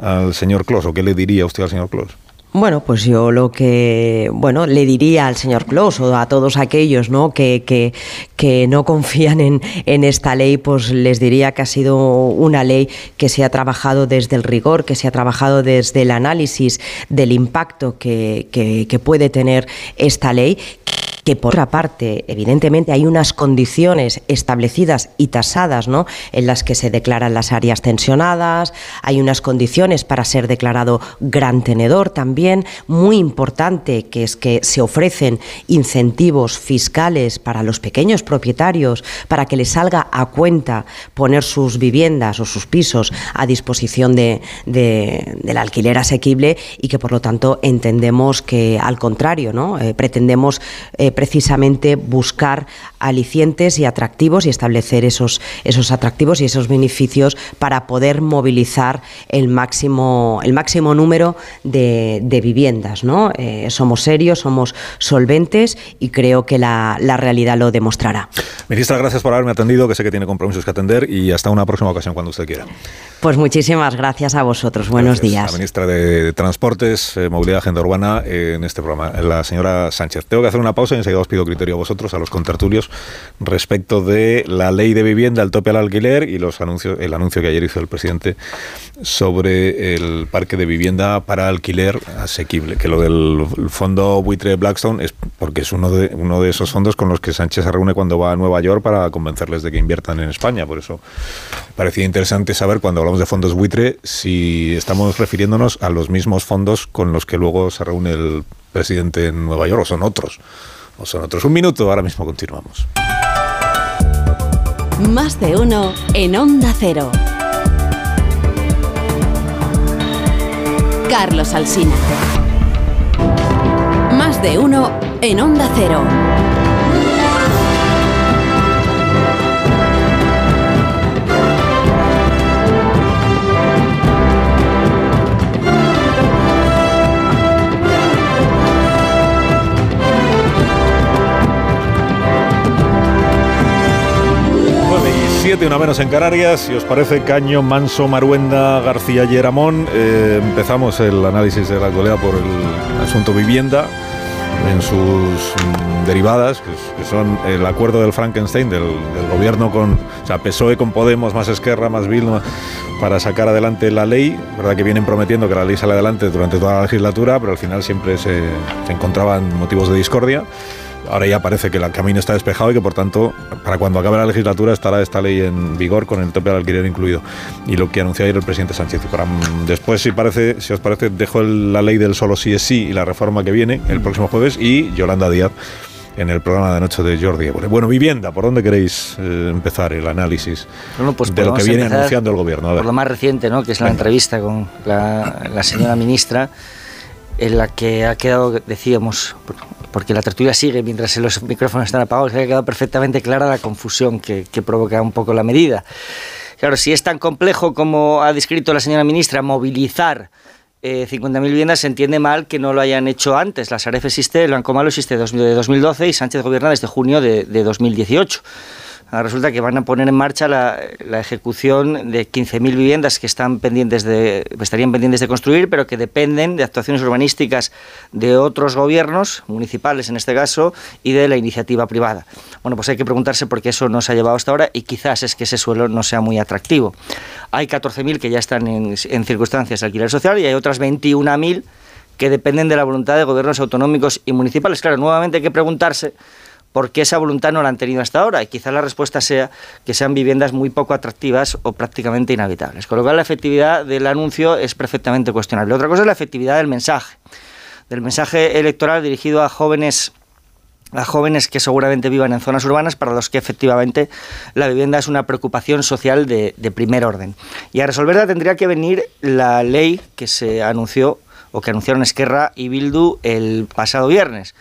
al señor Clos o qué le diría usted al señor Clos? Bueno, pues yo lo que bueno le diría al señor Clos o a todos aquellos ¿no? que, que, que no confían en, en, esta ley, pues les diría que ha sido una ley que se ha trabajado desde el rigor, que se ha trabajado desde el análisis del impacto que, que puede tener esta ley que por otra parte, evidentemente, hay unas condiciones establecidas y tasadas, ¿no? En las que se declaran las áreas tensionadas, hay unas condiciones para ser declarado gran tenedor también, muy importante, que es que se ofrecen incentivos fiscales para los pequeños propietarios para que les salga a cuenta poner sus viviendas o sus pisos a disposición de, de, del alquiler asequible y que por lo tanto entendemos que al contrario, ¿no? Eh, pretendemos eh, precisamente buscar alicientes y atractivos y establecer esos, esos atractivos y esos beneficios para poder movilizar el máximo, el máximo número de, de viviendas. ¿no? Eh, somos serios, somos solventes y creo que la, la, realidad lo demostrará. Ministra, gracias por haberme atendido, que sé que tiene compromisos que atender y hasta una próxima ocasión cuando usted quiera. Pues muchísimas gracias a vosotros. Buenos gracias. días. La ministra de Transportes, eh, Movilidad y Agenda Urbana eh, en este programa, la señora Sánchez. Tengo que hacer una pausa y enseguida os pido criterio a vosotros, a los contertulios, respecto de la ley de vivienda, el tope al alquiler y los anuncios, el anuncio que ayer hizo el presidente sobre el parque de vivienda para alquiler asequible. Que lo del fondo buitre Blackstone es porque es uno de, uno de esos fondos con los que Sánchez se reúne cuando va a Nueva York para convencerles de que inviertan en España. Por eso parecía interesante saber cuando hablamos de fondos buitre si estamos refiriéndonos a los mismos fondos con los que luego se reúne el presidente en Nueva York o son otros. Son otros. Un minuto, ahora mismo continuamos. Más de uno en Onda Cero. Carlos Alsina. Más de uno en Onda Cero. Siete, una menos en Canarias. Si os parece, Caño, Manso, Maruenda, García y Eramón. Eh, empezamos el análisis de la actualidad por el asunto vivienda en sus mm, derivadas, que, son el acuerdo del Frankenstein, del, gobierno con, o sea, PSOE con Podemos, más Esquerra, más Bildu, para sacar adelante la ley, verdad que vienen prometiendo que la ley sale adelante durante toda la legislatura, pero al final siempre se encontraban motivos de discordia. Ahora ya parece que el camino está despejado y que por tanto para cuando acabe la legislatura estará esta ley en vigor con el tope al alquiler incluido. Y lo que anunció ayer el presidente Sánchez. Para, después, si, parece, si os parece, dejo la ley del solo sí es sí y la reforma que viene el próximo jueves y Yolanda Díaz en el programa de anoche de Jordi Évole. Bueno, vivienda, ¿por dónde queréis eh, empezar el análisis bueno, pues de lo que viene anunciando el gobierno? Por lo más reciente, ¿no? que es la entrevista con la, la señora ministra en la que ha quedado, decíamos, porque la tertulia sigue mientras los micrófonos están apagados, ha quedado perfectamente clara la confusión que, que provoca un poco la medida. Claro, si es tan complejo como ha descrito la señora ministra, movilizar eh, 50.000 viviendas, se entiende mal que no lo hayan hecho antes. La Saref existe, el Banco Malo existe de 2012 y Sánchez gobierna desde junio de, de 2018. Resulta que van a poner en marcha la, la ejecución de 15.000 viviendas que están pendientes de, estarían pendientes de construir, pero que dependen de actuaciones urbanísticas de otros gobiernos, municipales en este caso, y de la iniciativa privada. Bueno, pues hay que preguntarse por qué eso no se ha llevado hasta ahora y quizás es que ese suelo no sea muy atractivo. Hay 14.000 que ya están en, en circunstancias de alquiler social y hay otras 21.000 que dependen de la voluntad de gobiernos autonómicos y municipales. Claro, nuevamente hay que preguntarse por qué esa voluntad no la han tenido hasta ahora. Y quizás la respuesta sea que sean viviendas muy poco atractivas o prácticamente inhabitables. Con lo cual la efectividad del anuncio es perfectamente cuestionable. Otra cosa es la efectividad del mensaje. Del mensaje electoral dirigido a jóvenes a jóvenes que seguramente vivan en zonas urbanas para los que efectivamente la vivienda es una preocupación social de, de primer orden. Y a resolverla tendría que venir la ley que se anunció o que anunciaron Esquerra y Bildu el pasado viernes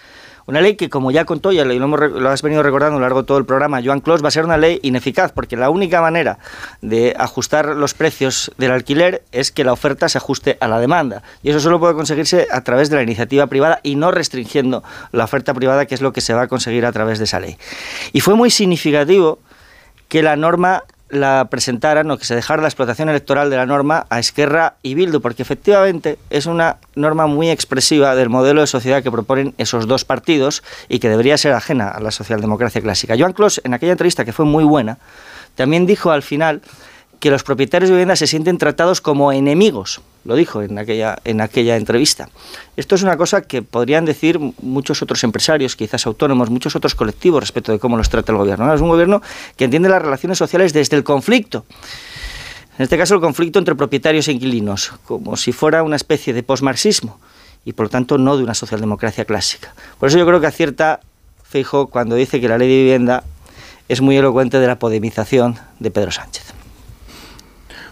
Una ley que, como ya contó, ya lo, hemos, lo has venido recordando a lo largo de todo el programa, Joan Clos, va a ser una ley ineficaz, porque la única manera de ajustar los precios del alquiler es que la oferta se ajuste a la demanda. Y eso solo puede conseguirse a través de la iniciativa privada y no restringiendo la oferta privada, que es lo que se va a conseguir a través de esa ley. Y fue muy significativo que la norma la presentaran o que se dejara la explotación electoral de la norma a Esquerra y Bildu, porque efectivamente es una norma muy expresiva del modelo de sociedad que proponen esos dos partidos y que debería ser ajena a la socialdemocracia clásica. Joan Clos, en aquella entrevista que fue muy buena, también dijo al final que los propietarios de viviendas se sienten tratados como enemigos, lo dijo en aquella, en aquella entrevista. Esto es una cosa que podrían decir muchos otros empresarios, quizás autónomos, muchos otros colectivos respecto de cómo los trata el gobierno. Es un gobierno que entiende las relaciones sociales desde el conflicto. En este caso, el conflicto entre propietarios e inquilinos, como si fuera una especie de posmarxismo y por lo tanto no de una socialdemocracia clásica. Por eso yo creo que acierta Feijóo cuando dice que la ley de vivienda es muy elocuente de la podemización de Pedro Sánchez.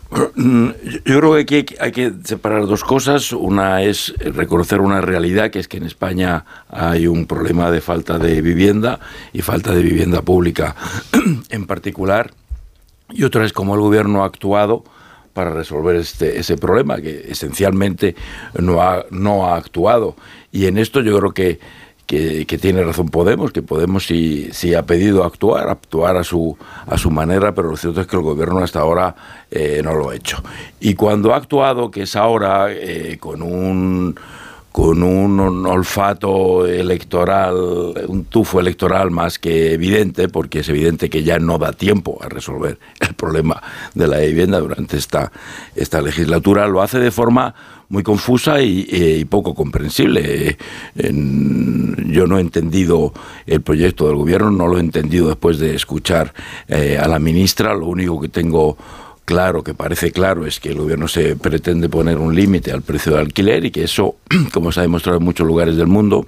Yo creo que aquí hay que separar dos cosas. Una es reconocer una realidad, que es que en España hay un problema de falta de vivienda y falta de vivienda pública (clears throat) en particular. Y otra es cómo el gobierno ha actuado para resolver este, ese problema, que esencialmente no ha, no ha actuado. Y en esto yo creo que que, tiene razón Podemos, que Podemos sí, sí, ha pedido actuar, actuar a su, a su manera, pero lo cierto es que el gobierno hasta ahora eh, no lo ha hecho. Y cuando ha actuado, que es ahora eh, con un con un, olfato electoral, un tufo electoral más que evidente, porque es evidente que ya no da tiempo a resolver el problema de la vivienda durante esta, esta legislatura, lo hace de forma muy confusa y, poco comprensible. yo no he entendido el proyecto del gobierno, no lo he entendido después de escuchar eh, a la ministra, lo único que tengo claro, que parece claro, es que el gobierno se pretende poner un límite al precio del alquiler y que eso, (clears throat) como se ha demostrado en muchos lugares del mundo,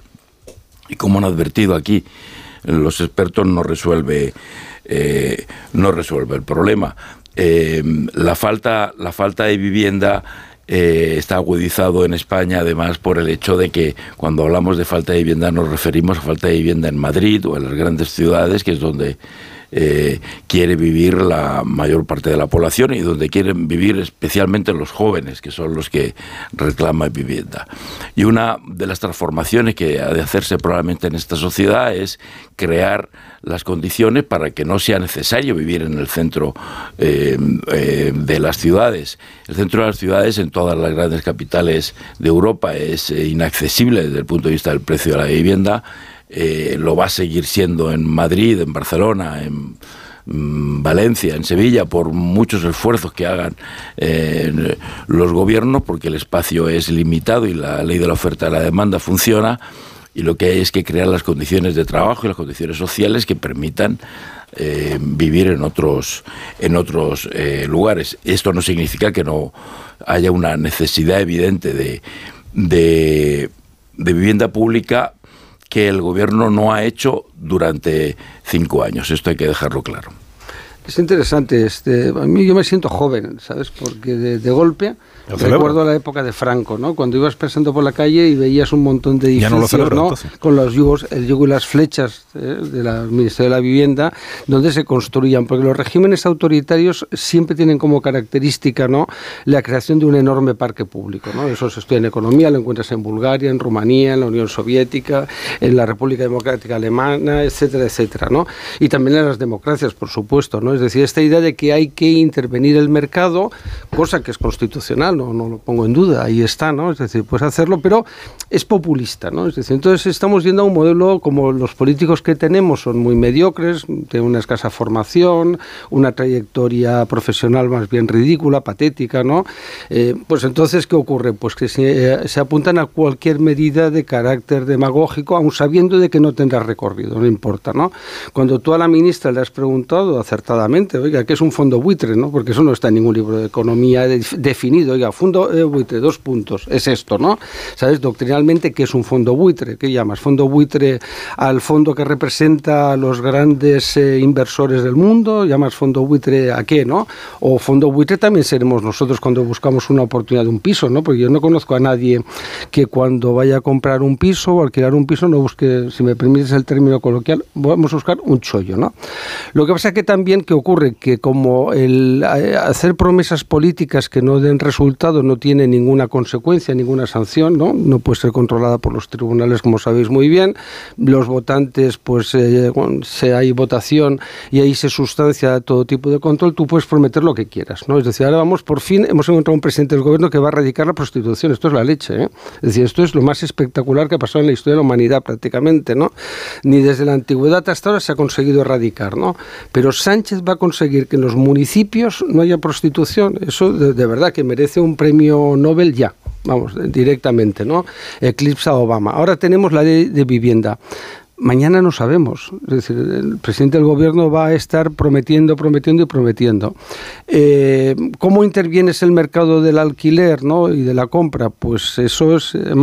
y como han advertido aquí los expertos, no resuelve, eh, no resuelve el problema. Eh, la, falta, la falta de vivienda eh, está agudizado en España, además por el hecho de que cuando hablamos de falta de vivienda nos referimos a falta de vivienda en Madrid o en las grandes ciudades, que es donde eh, quiere vivir la mayor parte de la población y donde quieren vivir especialmente los jóvenes, que son los que reclaman vivienda. Y una de las transformaciones que ha de hacerse probablemente en esta sociedad es crear las condiciones para que no sea necesario vivir en el centro eh, eh, de las ciudades. El centro de las ciudades en todas las grandes capitales de Europa es inaccesible desde el punto de vista del precio de la vivienda eh, lo va a seguir siendo en Madrid, en Barcelona, en mm, Valencia, en Sevilla, por muchos esfuerzos que hagan eh, los gobiernos, porque el espacio es limitado y la ley de la oferta y la demanda funciona, y lo que hay es que crear las condiciones de trabajo y las condiciones sociales que permitan eh, vivir en otros, en otros lugares. Esto no significa que no haya una necesidad evidente de, de, de vivienda pública que el gobierno no ha hecho durante cinco años. Esto hay que dejarlo claro. Es interesante. Este, a mí yo me siento joven, ¿sabes? Porque de golpe Recuerdo la época de Franco, ¿no? Cuando ibas pasando por la calle y veías un montón de edificios, no, Con los yugos, el yugo y las flechas ¿eh? del Ministerio de la Vivienda, donde se construían, porque los regímenes autoritarios siempre tienen como característica, ¿no? La creación de un enorme parque público, ¿no? Eso se estudia en economía, lo encuentras en Bulgaria, en Rumanía, en la Unión Soviética, en la República Democrática Alemana, etcétera, etcétera, ¿no? Y también en las democracias, por supuesto, ¿no? Es decir, esta idea de que hay que intervenir el mercado, cosa que es constitucional, no, lo pongo en duda, ahí está, ¿no? Es decir, puedes hacerlo, pero es populista, ¿no? Es decir, entonces estamos yendo a un modelo como los políticos que tenemos son muy mediocres, tienen una escasa formación, una trayectoria profesional más bien ridícula, patética, ¿no? Eh, pues entonces, ¿qué ocurre? Pues que se, se, apuntan a cualquier medida de carácter demagógico, aun sabiendo de que no tendrá recorrido, no importa, ¿no? Cuando tú a la ministra le has preguntado, acertadamente. Oiga, ¿qué es un fondo buitre? ¿no? Porque eso no está en ningún libro de economía definido. Oiga, fondo eh, buitre, dos puntos, es esto, ¿no? ¿Sabes doctrinalmente qué es un fondo buitre? ¿Qué llamas? ¿Fondo buitre al fondo que representa a los grandes eh, inversores del mundo? ¿Llamas fondo buitre a qué, no? O fondo buitre también seremos nosotros cuando buscamos una oportunidad de un piso, ¿no? Porque yo no conozco a nadie que cuando vaya a comprar un piso o alquilar un piso no busque, si me permites el término coloquial, vamos a buscar un chollo, ¿no? Lo que pasa es que también que ocurre que como el eh, hacer promesas políticas que no den no tiene ninguna consecuencia, ninguna sanción, ¿no? No puede ser controlada por los tribunales, como sabéis muy bien. Los votantes, pues eh, se hay votación y ahí se sustancia todo tipo de control, tú puedes prometer lo que quieras, ¿no? Es decir, ahora vamos, por fin hemos encontrado un presidente del gobierno que va a erradicar la prostitución. Esto es la leche, ¿eh? Es decir, esto es lo más espectacular que ha pasado en la historia de la humanidad prácticamente, ¿no? Ni desde la antigüedad hasta ahora se ha conseguido erradicar, ¿no? Pero Sánchez va a conseguir que en los municipios no haya prostitución. Eso de, verdad que merece un premio Nobel ya vamos, directamente, ¿no? Eclipsa a Obama. Ahora tenemos la ley de vivienda. Mañana no sabemos. Es decir, el presidente del gobierno va a estar prometiendo, prometiendo y prometiendo. Eh, ¿Cómo intervienes el mercado del alquiler ¿no? y de la compra? Pues eso es eh,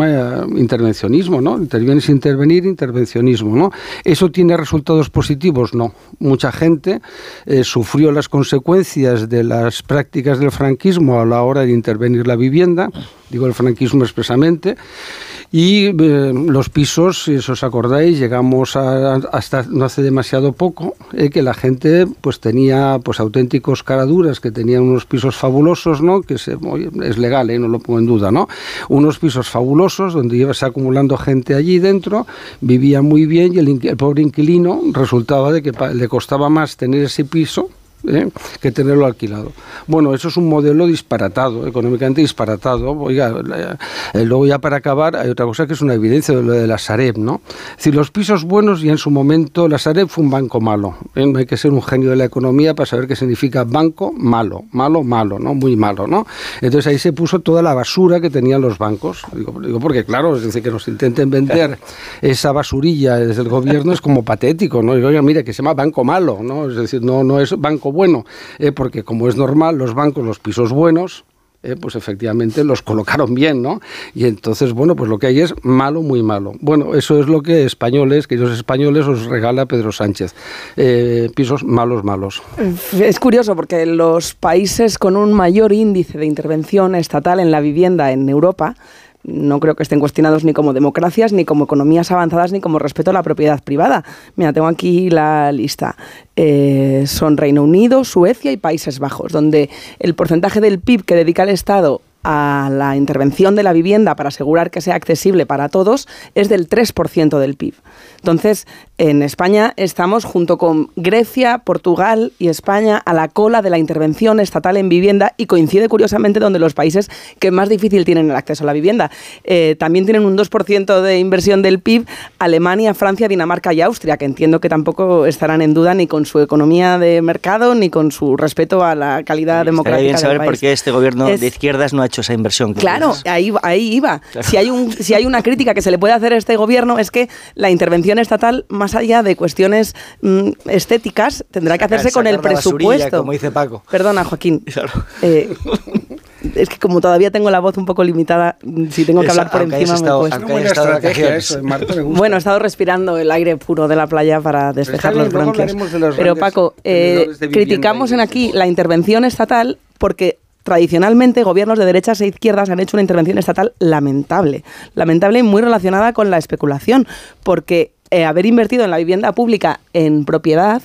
intervencionismo, ¿no? Intervienes intervenir, intervencionismo, ¿no? ¿Eso tiene resultados positivos? No. Mucha gente eh, sufrió las consecuencias de las prácticas del franquismo a la hora de intervenir la vivienda, digo el franquismo expresamente, y eh, los pisos, si os acordáis, llegamos a, hasta no hace demasiado poco, eh, que la gente pues tenía pues auténticos caraduras, que tenían unos pisos fabulosos, ¿no? Que se, es legal, ¿eh? no lo pongo en duda, ¿no? Unos pisos fabulosos donde ibas acumulando gente allí dentro, vivía muy bien y el, el pobre inquilino resultaba de que le costaba más tener ese piso ¿eh? que tenerlo alquilado. Bueno, eso es un modelo disparatado, económicamente disparatado. Oiga, eh, luego ya para acabar, hay otra cosa que es una evidencia de lo de la Sareb, ¿no? Es decir, los pisos buenos y en su momento la Sareb fue un banco malo. ¿eh? No hay que ser un genio de la economía para saber qué significa banco malo, malo, malo, ¿no? Muy malo, ¿no? Entonces ahí se puso toda la basura que tenían los bancos. Digo, digo porque claro, es decir, que nos intenten vender esa basurilla desde el gobierno es como patético, ¿no? Y oiga, mire, que se llama banco malo, ¿no? Es decir, no, no es banco bueno, eh, porque como es normal, los bancos, los pisos buenos, eh, pues efectivamente los (laughs) colocaron bien, ¿no? Y entonces, bueno, pues lo que hay es malo, muy malo. Bueno, eso es lo que españoles, que ellos españoles os regala Pedro Sánchez. Eh, pisos malos, malos. Es curioso porque los países con un mayor índice de intervención estatal en la vivienda en Europa no creo que estén cuestionados ni como democracias, ni como economías avanzadas, ni como respeto a la propiedad privada. Mira, tengo aquí la lista. Eh, son Reino Unido, Suecia y Países Bajos, donde el porcentaje del PIB que dedica el Estado a la intervención de la vivienda para asegurar que sea accesible para todos es del 3% del PIB. Entonces, en España estamos junto con Grecia, Portugal y España a la cola de la intervención estatal en vivienda y coincide curiosamente donde los países que más difícil tienen el acceso a la vivienda. Eh, también tienen un 2% de inversión del PIB Alemania, Francia, Dinamarca y Austria, que entiendo que tampoco estarán en duda ni con su economía de mercado ni con su respeto a la calidad democrática. bien saber por qué este gobierno de izquierdas no ha hecho esa inversión. Claro, ahí, ahí iba. Si, hay un, si hay una crítica que se le puede hacer a este gobierno es que la intervención estatal, más allá de cuestiones mm, estéticas, tendrá que hacerse con el presupuesto. Como dice Paco. Perdona, Joaquín. (laughs) Eh, es que como todavía tengo la voz un poco limitada, si tengo que hablar por encima me Bueno, he estado respirando el aire puro de la playa para despejar los bronquios. Pero Paco, eh, criticamos en aquí la intervención estatal porque tradicionalmente gobiernos de derechas e izquierdas han hecho una intervención estatal lamentable, lamentable y muy relacionada con la especulación, porque eh, haber invertido en la vivienda pública en propiedad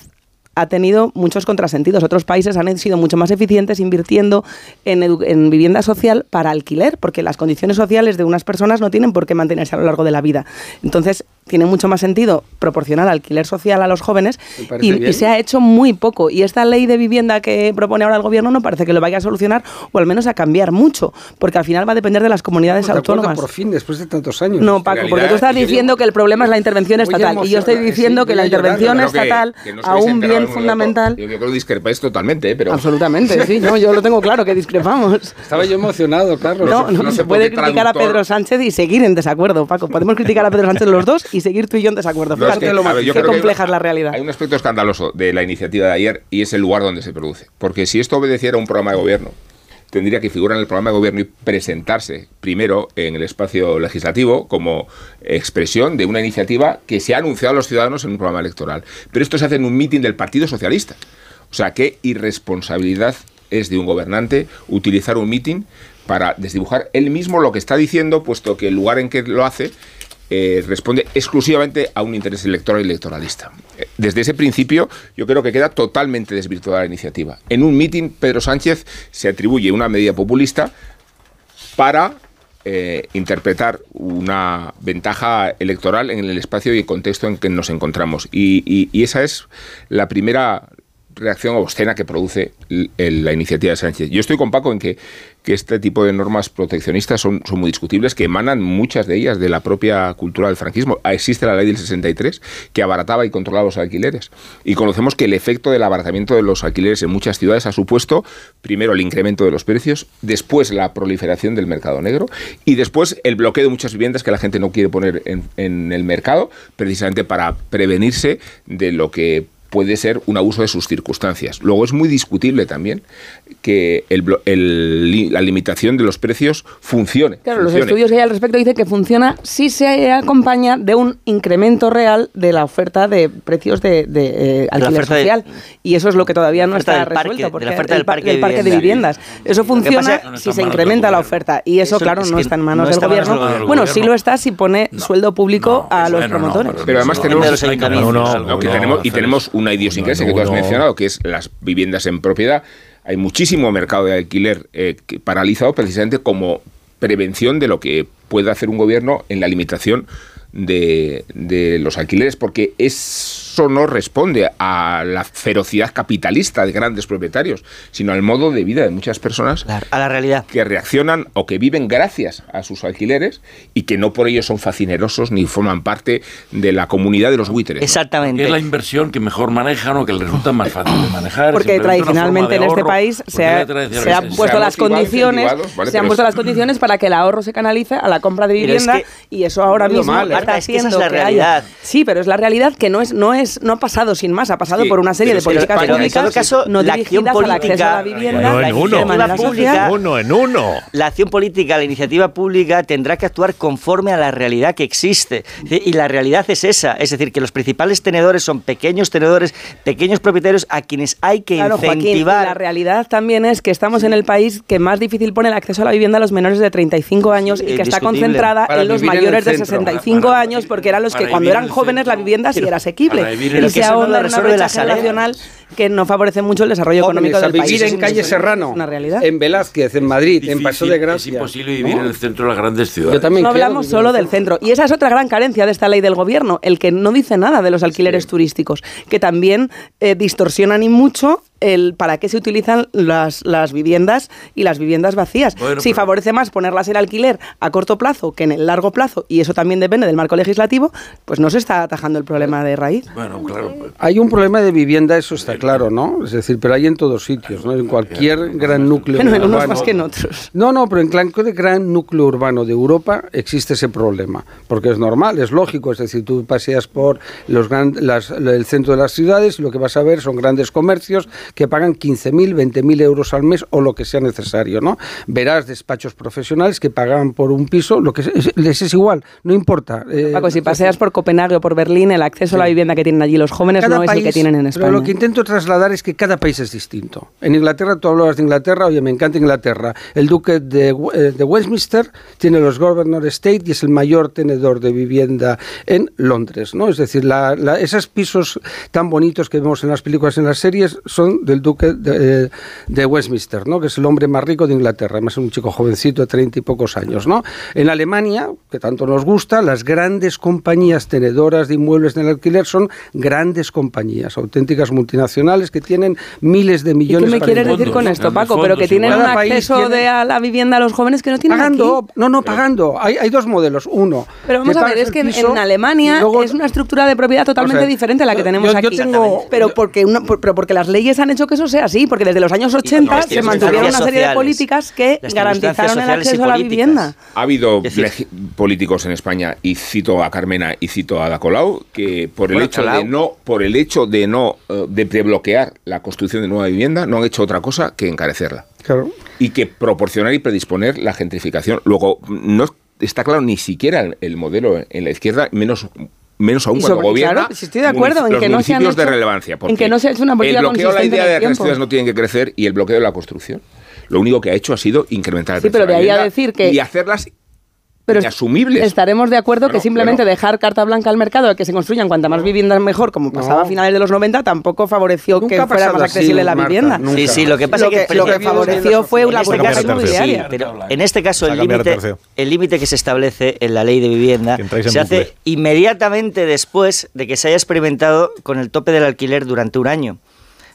ha tenido muchos contrasentidos. Otros países han sido mucho más eficientes invirtiendo en, en, vivienda social para alquiler, porque las condiciones sociales de unas personas no tienen por qué mantenerse a lo largo de la vida. Entonces, tiene mucho más sentido proporcionar alquiler social a los jóvenes y, se ha hecho muy poco. Y esta ley de vivienda que propone ahora el gobierno no parece que lo vaya a solucionar o al menos a cambiar mucho, porque al final va a depender de las comunidades autónomas. por fin, después de tantos años. No, Paco, porque tú estás diciendo que el problema es la intervención estatal y yo estoy diciendo que la intervención estatal a un bien fundamental... Yo, creo que discrepáis totalmente, ¿eh? pero... Absolutamente, (laughs) sí, no, yo lo tengo claro que discrepamos. Estaba yo emocionado, Carlos. No, no, se, puede criticar a Pedro Sánchez y seguir en desacuerdo, Paco. Podemos criticar a Pedro Sánchez los dos y seguir tú y yo en desacuerdo. Fíjate lo qué compleja es la realidad. Hay un aspecto escandaloso de la iniciativa de ayer y es el lugar donde se produce. Porque si esto obedeciera a un programa de gobierno, tendría que figurar en el programa de gobierno y presentarse primero en el espacio legislativo como expresión de una iniciativa que se ha anunciado a los ciudadanos en un programa electoral. Pero esto se hace en un mitin del Partido Socialista. O sea, qué irresponsabilidad es de un gobernante utilizar un mitin para desdibujar él mismo lo que está diciendo, puesto que el lugar en que lo hace eh, responde exclusivamente a un interés electoral y electoralista. Eh, desde ese principio, yo creo que queda totalmente desvirtuada la iniciativa. En un mitin, Pedro Sánchez se atribuye una medida populista para eh, interpretar una ventaja electoral en el espacio y el contexto en que nos encontramos. y esa es la primera reacción obscena que produce la iniciativa de Sánchez. Yo estoy con Paco en que, este tipo de normas proteccionistas son, muy discutibles, que emanan muchas de ellas de la propia cultura del franquismo. Ah, existe la ley del 63 que abarataba y controlaba los alquileres. Y conocemos que el efecto del abaratamiento de los alquileres en muchas ciudades ha supuesto primero el incremento de los precios, después la proliferación del mercado negro y después el bloqueo de muchas viviendas que la gente no quiere poner en el mercado precisamente para prevenirse de lo que puede ser un abuso de sus circunstancias. Luego es muy discutible también que la limitación de los precios funcione. Claro, los estudios que hay al respecto dicen que funciona si se acompaña de un incremento real de la oferta de precios de, de eh, alquiler social. y eso es lo que todavía no está resuelto. porque la oferta del parque, de, viviendas. Eso funciona si se incrementa la oferta. Y eso, claro, no está en manos del gobierno. bueno, sí lo está si pone sueldo público a los promotores. Pero además tenemos, y tenemos un una idiosincrasia que tú has mencionado, que es las viviendas en propiedad. Hay muchísimo mercado de alquiler eh, paralizado precisamente como prevención de lo que puede hacer un gobierno en la limitación de, de los alquileres, porque es eso no responde a la ferocidad capitalista de grandes propietarios, sino al modo de vida de muchas personas a la realidad que reaccionan o que viven gracias a sus alquileres y que no por ello son facinerosos ni forman parte de la comunidad de los buitres. Exactamente. Es la inversión que mejor manejan o que les resulta más fácil de manejar. Porque tradicionalmente en este país se, ha, han puesto las condiciones, se han puesto las condiciones para que el ahorro se canalice a la compra de vivienda y eso ahora mismo está haciendo que, realidad. Sí, pero es la realidad que no es no es no ha pasado sin más, ha pasado por una serie de políticas públicas caso, no la acción política, a la vivienda, en uno, pública, uno en uno. La acción política, la iniciativa pública tendrá que actuar conforme a la realidad que existe. Y la realidad es esa, es decir, que los principales tenedores son pequeños tenedores, pequeños propietarios a quienes hay que incentivar. la realidad también es que estamos en el país que más difícil pone el acceso a la vivienda a los menores de 35 años y que está concentrada en los mayores de 65 años porque eran los que cuando eran jóvenes la vivienda sí era asequible y se ahonda en una brecha generacional que no favorece mucho el desarrollo económico del país. Vivir en calle Serrano, en Velázquez, en Madrid, en Paso de Gracia. Es imposible vivir en el centro de las grandes ciudades. no hablamos solo del centro. Y esa es otra gran carencia de esta ley del gobierno, el que no dice nada de los alquileres turísticos, que también eh, distorsionan y mucho el para qué se utilizan las, las viviendas y las viviendas vacías. si favorece más ponerlas en alquiler a corto plazo que en el largo plazo, y eso también depende del marco legislativo, pues no se está atajando el problema de raíz. Bueno, claro. Hay un problema de vivienda, eso está claro, ¿no? Es decir, pero hay en todos sitios, ¿no? En cualquier gran núcleo bueno, en unos más que en otros. No, no, pero en cualquier gran núcleo urbano de Europa existe ese problema, porque es normal, es lógico, es decir, tú paseas por los las, el centro de las ciudades y lo que vas a ver son grandes comercios que pagan 15.000, 20.000 euros al mes o lo que sea necesario, ¿no? Verás despachos profesionales que pagan por un piso, lo que les es igual, no importa. Eh, Paco, si paseas por Copenhague o por Berlín, el acceso a la vivienda que tienen allí los jóvenes no es el que tienen en España. Pero lo que intento trasladar es que cada país es distinto. En Inglaterra, tú hablabas de Inglaterra, oye, me encanta Inglaterra. El duque de, eh, de Westminster tiene los Governor State y es el mayor tenedor de vivienda en Londres, ¿no? Es decir, esos pisos tan bonitos que vemos en las películas, en las series, son del duque de, de, Westminster, ¿no? Que es el hombre más rico de Inglaterra. Además, es un chico jovencito de treinta y pocos años, ¿no? En Alemania, que tanto nos gusta, las grandes compañías tenedoras de inmuebles en el alquiler son grandes compañías, auténticas multinacionales que tienen miles de millones. ¿Qué me quieres decir con esto, Paco? Pero que tienen un acceso de a la vivienda a los jóvenes que no tienen Pagando, no, no, pagando. Hay, hay, dos modelos. Uno. Pero vamos a ver, es que en Alemania es una estructura de propiedad totalmente diferente a la que tenemos aquí. pero, porque pero porque las leyes han hecho que eso sea así, porque desde los años 80 se mantuvieron una serie de políticas que garantizaron el acceso a la vivienda. Ha habido políticos en España, y cito a Carmena y cito a Ada Colau, que por el hecho de no, por el hecho de no eh, de bloquear la construcción de nueva vivienda, no han hecho otra cosa que encarecerla. Claro. Y que proporcionar y predisponer la gentrificación. Luego, no está claro ni siquiera el modelo en la izquierda, menos menos aún cuando gobierna claro, si estoy de acuerdo en que no se de relevancia. En que no se hecho una política El bloqueo la idea de, que las ciudades no tienen que crecer y el bloqueo de la construcción. Lo único que ha hecho ha sido incrementar el sí, pero de ahí a decir que y hacerlas pero inasumibles. Estaremos de acuerdo que simplemente dejar carta blanca al mercado de que se construyan cuanta más viviendas mejor, como pasaba a finales de los 90, tampoco favoreció que fuera más accesible la vivienda. Sí, sí, lo que pasa es que, lo que favoreció fue la este inmobiliaria. pero en este caso el límite el límite que se establece en la ley de vivienda se hace inmediatamente después de que se haya experimentado con el tope del alquiler durante un año.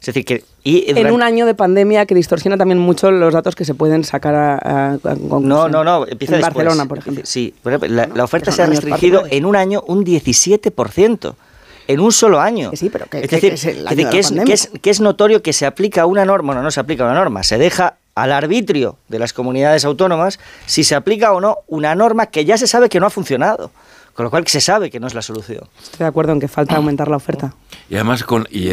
Es decir, que... Y en un año de pandemia que distorsiona también mucho los datos que se pueden sacar a, No, no, no, empieza en Barcelona, por ejemplo. Sí, la, oferta se ha restringido en un año un 17% en un solo año. Sí, pero que, es decir, que, es, notorio que se aplica una norma, no, no se aplica una norma, se deja al arbitrio de las comunidades autónomas si se aplica o no una norma que ya se sabe que no ha funcionado. Con lo cual se sabe que no es la solución. Estoy de acuerdo en que falta aumentar la oferta. Y además, con, y,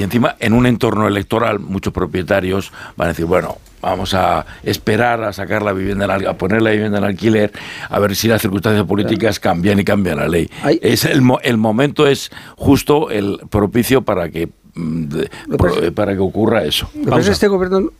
encima, en un entorno electoral, muchos propietarios van a decir, bueno, vamos a esperar a sacar la vivienda, a poner la vivienda en alquiler, a ver si las circunstancias políticas cambian y cambian la ley. Es el, el momento es justo el propicio para que mm, para que ocurra eso. este gobierno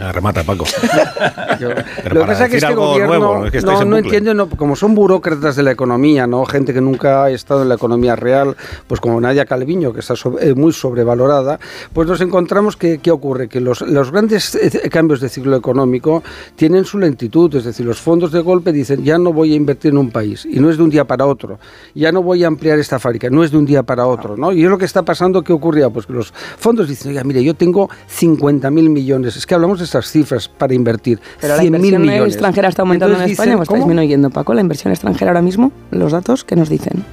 Ah, remata, Paco. (laughs) lo que pasa es que este gobierno no, no entiende, como son burócratas de la economía, no gente que nunca ha estado en la economía real, pues como Nadia Calviño, que está eh, muy sobrevalorada, pues nos encontramos que ¿qué ocurre? Que los, los grandes eh, cambios de ciclo económico tienen su lentitud, es decir, los fondos de golpe dicen, ya no voy a invertir en un país, y no es de un día para otro, ya no voy a ampliar esta fábrica, no es de un día para otro, ¿no? Y es lo que está pasando, ¿qué ocurría? Pues que los fondos dicen, oiga, mire, yo tengo 50.000 millones, es que hablamos de estas cifras para invertir. Pero la inversión extranjera está aumentando en España, ¿o estáis disminuyendo, Paco? ¿La inversión extranjera ahora mismo? ¿Los datos que nos dicen?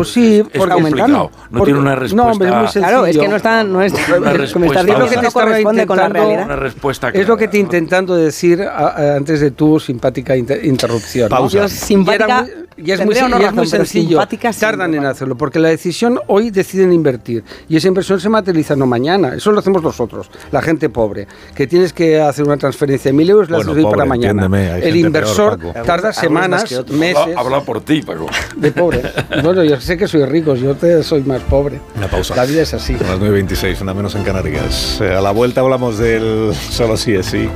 Pues sí, porque aumentando. No tiene una respuesta. No, hombre, es muy sencillo. Claro, es que no está, no es, una (laughs) respuesta, es lo que te no corresponde con la realidad. Una respuesta es lo que te intentando decir antes de tu simpática interrupción. Pausa. simpática y es muy, muy sencillo. Tardan en hacerlo, porque la decisión hoy deciden invertir y esa inversión se materializa no mañana. Eso lo hacemos nosotros, la gente pobre, que tienes que hacer una transferencia de mil euros, la haces hoy para mañana. El inversor tarda semanas, meses. Habla por ti, Paco. De pobre. (laughs) bueno, yo sé que soy rico, yo te soy más pobre. Una pausa. La vida es así. A las 9.26, una menos en Canarias. Eh, a la vuelta hablamos del (laughs) solo sí es sí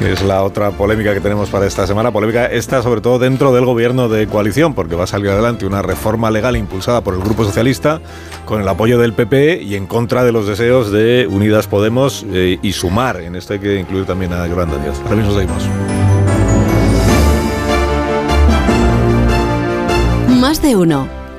es la otra polémica que tenemos para esta semana. Polémica esta sobre todo dentro del gobierno de coalición, porque va a salir adelante una reforma legal impulsada por el Grupo Socialista con el apoyo del PP y en contra de los deseos de Unidas Podemos eh, y Sumar. En esto hay que incluir también a Yolanda Díaz. Ahora mismo seguimos. Más de uno.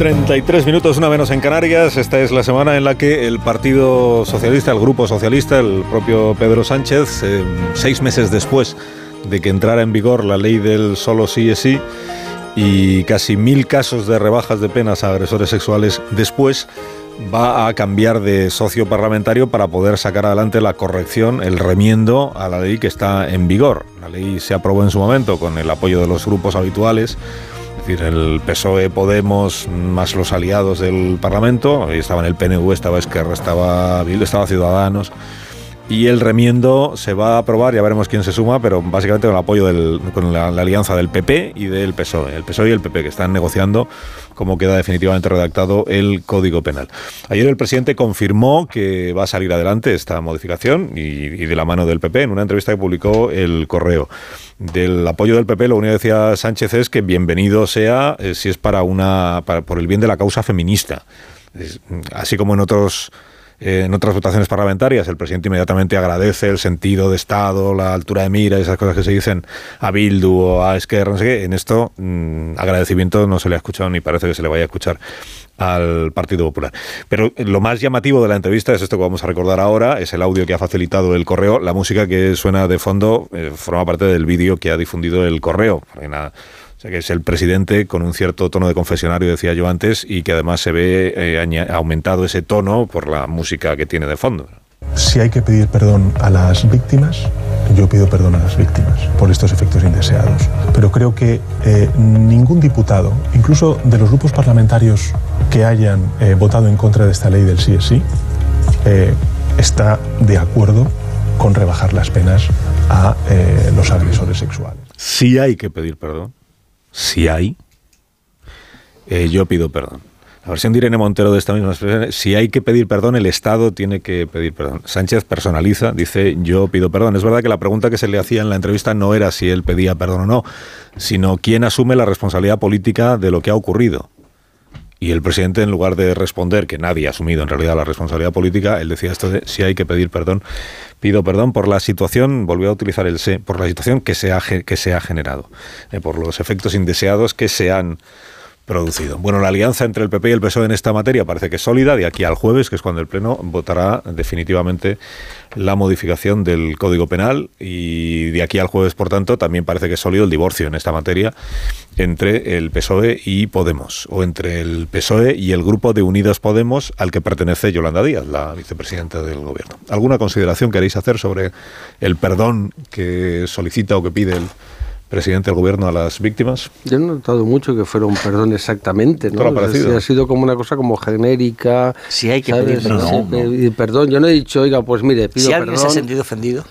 33 minutos, una menos en Canarias. Esta es la semana en la que el Partido Socialista, el Grupo Socialista, el propio Pedro Sánchez, eh, seis meses después de que entrara en vigor la ley del solo sí es sí y casi mil casos de rebajas de penas a agresores sexuales después, va a cambiar de socio parlamentario para poder sacar adelante la corrección, el remiendo a la ley que está en vigor. La ley se aprobó en su momento con el apoyo de los grupos habituales es decir, el PSOE, Podemos, más los aliados del Parlamento, estaban el PNV, estaba Esquerra, estaba, estaba Ciudadanos, y el remiendo se va a aprobar, ya veremos quién se suma, pero básicamente con el apoyo del, con la, alianza del PP y del PSOE, el PSOE y el PP que están negociando cómo queda definitivamente redactado el Código Penal. Ayer el presidente confirmó que va a salir adelante esta modificación y, de la mano del PP en una entrevista que publicó el Correo del apoyo del PP, lo único que decía Sánchez es que bienvenido sea eh, si es para una por el bien de la causa feminista. así como en otros en otras votaciones parlamentarias el presidente inmediatamente agradece el sentido de Estado, la altura de mira, esas cosas que se dicen a Bildu o a Esquerra, no sé qué, en esto mm, agradecimiento no se le ha escuchado ni parece que se le vaya a escuchar al Partido Popular. Pero lo más llamativo de la entrevista es esto que vamos a recordar ahora, es el audio que ha facilitado el correo, la música que suena de fondo eh, forma parte del vídeo que ha difundido el correo. O sea, que es el presidente con un cierto tono de confesionario, decía yo antes, y que además se ve eh, aumentado ese tono por la música que tiene de fondo. Si hay que pedir perdón a las víctimas, yo pido perdón a las víctimas por estos efectos indeseados. Pero creo que eh, ningún diputado, incluso de los grupos parlamentarios que hayan eh, votado en contra de esta ley del sí es sí, está de acuerdo con rebajar las penas a los agresores sexuales. Sí hay que pedir perdón si hay, eh, yo pido perdón. La versión de Irene Montero de esta misma expresión, si hay que pedir perdón, el Estado tiene que pedir perdón. Sánchez personaliza, dice yo pido perdón. Es verdad que la pregunta que se le hacía en la entrevista no era si él pedía perdón o no, sino quién asume la responsabilidad política de lo que ha ocurrido. Y el presidente, en lugar de responder que nadie ha asumido en realidad la responsabilidad política, él decía esto de si hay que pedir perdón, pido perdón por la situación, volvió a utilizar el se, por la situación que se ha, que se ha generado, eh, por los efectos indeseados que se han producido. Bueno, la alianza entre el PP y el PSOE en esta materia parece que es sólida, de aquí al jueves, que es cuando el Pleno votará definitivamente la modificación del Código Penal y de aquí al jueves, por tanto, también parece que es sólido el divorcio en esta materia entre el PSOE y Podemos, o entre el PSOE y el grupo de Unidos Podemos al que pertenece Yolanda Díaz, la vicepresidenta del Gobierno. ¿Alguna consideración queréis hacer sobre el perdón que solicita o que pide el presidente del gobierno a las víctimas? Yo no he notado mucho que fuera un perdón exactamente, ¿no? ha sido como una cosa como genérica. Si hay que pedir perdón. perdón. Yo no he dicho, oiga, pues mire, pido si alguien se ha sentido ofendido.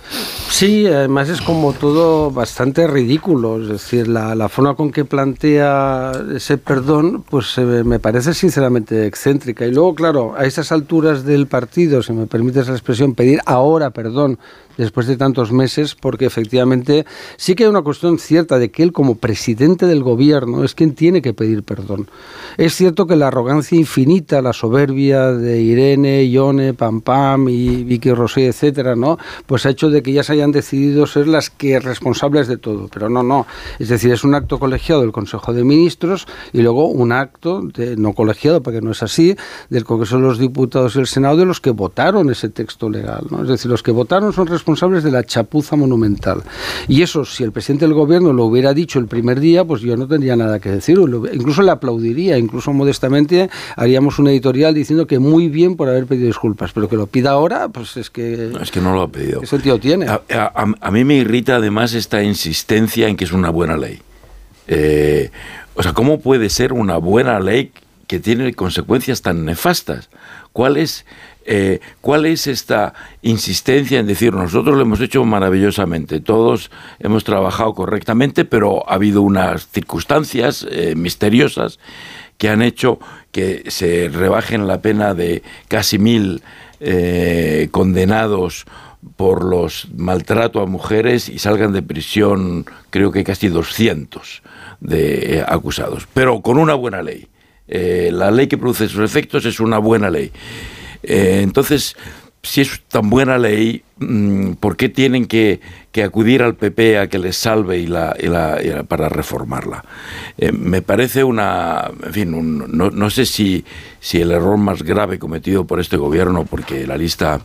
Sí, además es como todo bastante ridículo. Es decir, la, la forma con que plantea ese perdón, pues eh, me parece sinceramente excéntrica. Y luego, claro, a esas alturas del partido, si me permites la expresión, pedir ahora perdón después de tantos meses, porque efectivamente sí que hay una cuestión cierta de que él como presidente del gobierno es quien tiene que pedir perdón. Es cierto que la arrogancia infinita, la soberbia de Irene, Ione, Pam Pam y Vicky Rosé, etcétera, ¿no? Pues ha hecho de que ellas hayan decidido ser las que responsables de todo. Pero no, no. Es decir, es un acto colegiado del Consejo de Ministros y luego un acto de, no colegiado, porque no es así, del Congreso de los Diputados y el Senado de los que votaron ese texto legal. ¿no? Es decir, los que votaron son responsables responsables de la chapuza monumental. Y eso, si el presidente del gobierno lo hubiera dicho el primer día, pues yo no tendría nada que decir. Incluso le aplaudiría, incluso modestamente haríamos un editorial diciendo que muy bien por haber pedido disculpas, pero que lo pida ahora, pues es que... es que no lo ha pedido. ¿Qué sentido tiene? A, mí me irrita además esta insistencia en que es una buena ley. Eh, o sea, ¿cómo puede ser una buena ley que tiene consecuencias tan nefastas? ¿Cuál es eh, ¿cuál es esta insistencia en decir nosotros lo hemos hecho maravillosamente, todos hemos trabajado correctamente, pero ha habido unas circunstancias eh, misteriosas que han hecho que se rebajen la pena de casi mil eh, condenados por los maltrato a mujeres y salgan de prisión creo que casi 200 de acusados, pero con una buena ley. La ley que produce sus efectos es una buena ley. Eh, entonces, si es tan buena ley, mm, ¿por qué tienen que, acudir al PP a que les salve y la, para reformarla? Eh, me parece una, en fin, no, sé si, si el error más grave cometido por este gobierno, porque la lista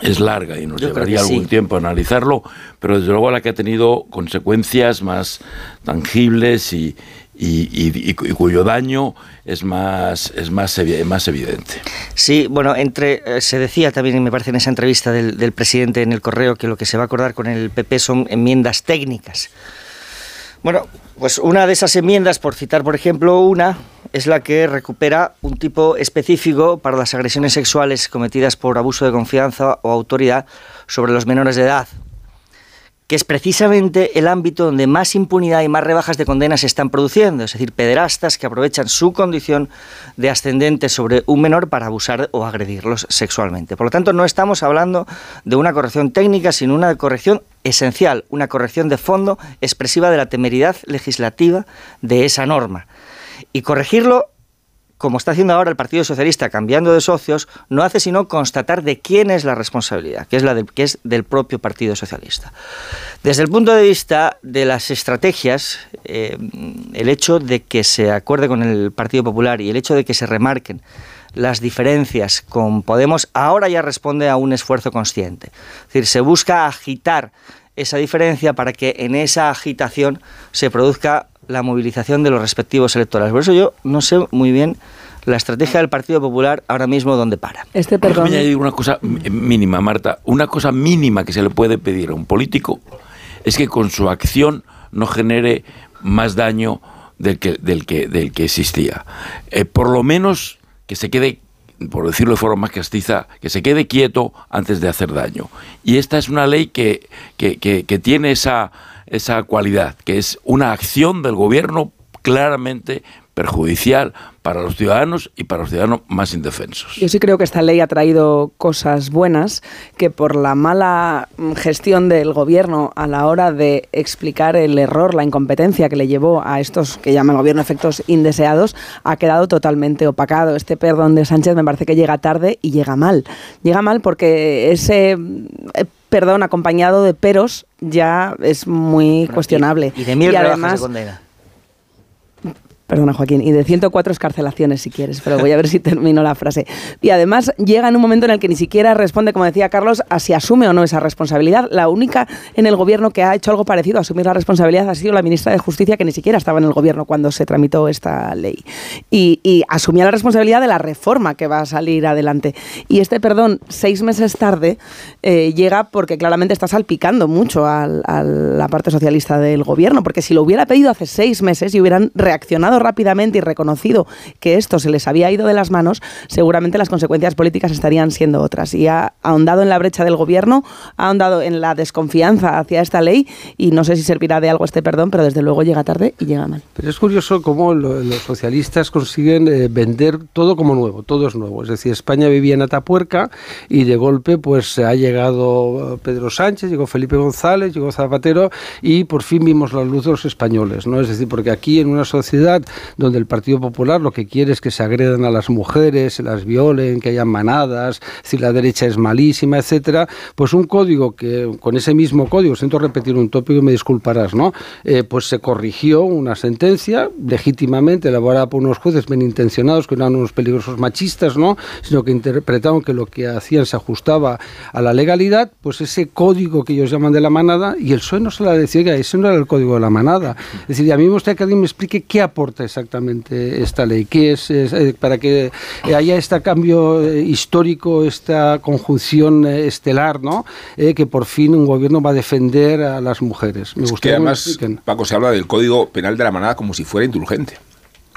es larga y nos llevaría algún tiempo analizarlo, pero desde luego la que ha tenido consecuencias más tangibles y, y, cuyo daño es más, es más, más evidente. Sí, bueno, entre eh, se decía también, me parece en esa entrevista del, del presidente en el correo, que lo que se va a acordar con el PP son enmiendas técnicas. Bueno, pues una de esas enmiendas, por citar por ejemplo una, es la que recupera un tipo específico para las agresiones sexuales cometidas por abuso de confianza o autoridad sobre los menores de edad, que es precisamente el ámbito donde más impunidad y más rebajas de condenas se están produciendo, es decir, pederastas que aprovechan su condición de ascendente sobre un menor para abusar o agredirlos sexualmente. Por lo tanto, no estamos hablando de una corrección técnica, sino una corrección esencial, una corrección de fondo expresiva de la temeridad legislativa de esa norma. Y corregirlo como está haciendo ahora el Partido Socialista, cambiando de socios, no hace sino constatar de quién es la responsabilidad, que es la del, que es del propio Partido Socialista. Desde el punto de vista de las estrategias, eh, el hecho de que se acuerde con el Partido Popular y el hecho de que se remarquen las diferencias con Podemos ahora ya responde a un esfuerzo consciente. Es decir, se busca agitar esa diferencia para que en esa agitación se produzca la movilización de los respectivos electorales. Por eso yo no sé muy bien la estrategia del Partido Popular ahora mismo dónde para. Este perdón. añadir una cosa mínima, Marta. Una cosa mínima que se le puede pedir a un político es que con su acción no genere más daño del que, del que, del que existía. Eh, por lo menos que se quede por decirlo de forma más castiza, que se quede quieto antes de hacer daño. Y esta es una ley que, que, que tiene esa, esa cualidad, que es una acción del gobierno claramente perjudicial para los ciudadanos y para los ciudadanos más indefensos. Yo sí creo que esta ley ha traído cosas buenas que por la mala gestión del gobierno a la hora de explicar el error, la incompetencia que le llevó a estos que llama el gobierno efectos indeseados, ha quedado totalmente opacado. Este perdón de Sánchez me parece que llega tarde y llega mal. Llega mal porque ese eh, perdón acompañado de peros ya es muy cuestionable. Y, de mil además, condena. Perdona, Joaquín, y de 104 escarcelaciones, si quieres, pero voy a ver si termino la frase. Y además llega en un momento en el que ni siquiera responde, como decía Carlos, a si asume o no esa responsabilidad. La única en el gobierno que ha hecho algo parecido a asumir la responsabilidad ha sido la ministra de Justicia, que ni siquiera estaba en el gobierno cuando se tramitó esta ley. Y, asumía la responsabilidad de la reforma que va a salir adelante. Y este perdón, seis meses tarde, eh, llega porque claramente está salpicando mucho a la parte socialista del gobierno, porque si lo hubiera pedido hace seis meses y hubieran reaccionado rápidamente y reconocido que esto se les había ido de las manos, seguramente las consecuencias políticas estarían siendo otras. Y ha ahondado en la brecha del gobierno, ha ahondado en la desconfianza hacia esta ley y no sé si servirá de algo este perdón, pero desde luego llega tarde y llega mal. Pero es curioso cómo los socialistas consiguen eh, vender todo como nuevo, todo es nuevo. Es decir, España vivía en Atapuerca y de golpe pues ha llegado Pedro Sánchez, llegó Felipe González, llegó Zapatero y por fin vimos la luz de los españoles, ¿no? Es decir, porque aquí en una sociedad donde el Partido Popular lo que quiere es que se agredan a las mujeres, se las violen, que hayan manadas, si la derecha es malísima, etcétera, pues un código que con ese mismo código, siento repetir un tópico y me disculparás, ¿no? Eh, pues se corrigió una sentencia legítimamente elaborada por unos jueces bien intencionados que no eran unos peligrosos machistas, ¿no? Sino que interpretaron que lo que hacían se ajustaba a la legalidad, pues ese código que ellos llaman de la manada y el suelo no se la decía, ese no era el código de la manada. Es decir, a mí me gustaría que alguien me explique qué aporta exactamente esta ley? ¿Qué es, eh, para que haya este cambio eh, histórico, esta conjunción eh, estelar, ¿no? que por fin un gobierno va a defender a las mujeres? Me es que además, Paco, se habla del Código Penal de la Manada como si fuera indulgente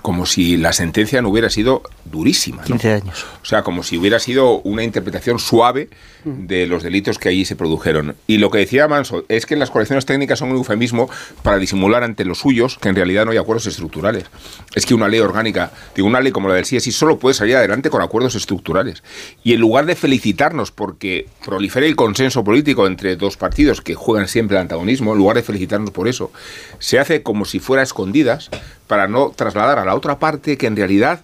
como si la sentencia no hubiera sido durísima. 15 años. O sea, como si hubiera sido una interpretación suave. De los delitos que allí se produjeron. Y lo que decía Manso es que las correcciones técnicas son un eufemismo para disimular ante los suyos que en realidad no hay acuerdos estructurales. Es que una ley orgánica, digo, una ley como la del CSI solo puede salir adelante con acuerdos estructurales. Y en lugar de felicitarnos porque prolifere el consenso político entre dos partidos que juegan siempre el antagonismo, en lugar de felicitarnos por eso, se hace como si fuera escondidas para no trasladar a la otra parte que en realidad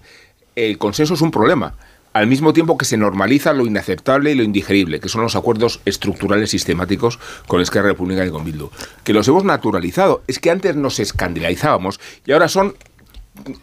el consenso es un problema, al mismo tiempo que se normaliza lo inaceptable y lo indigerible, que son los acuerdos estructurales sistemáticos con Esquerra Republicana y con Bildu. Que los hemos naturalizado. Es que antes nos escandalizábamos y ahora son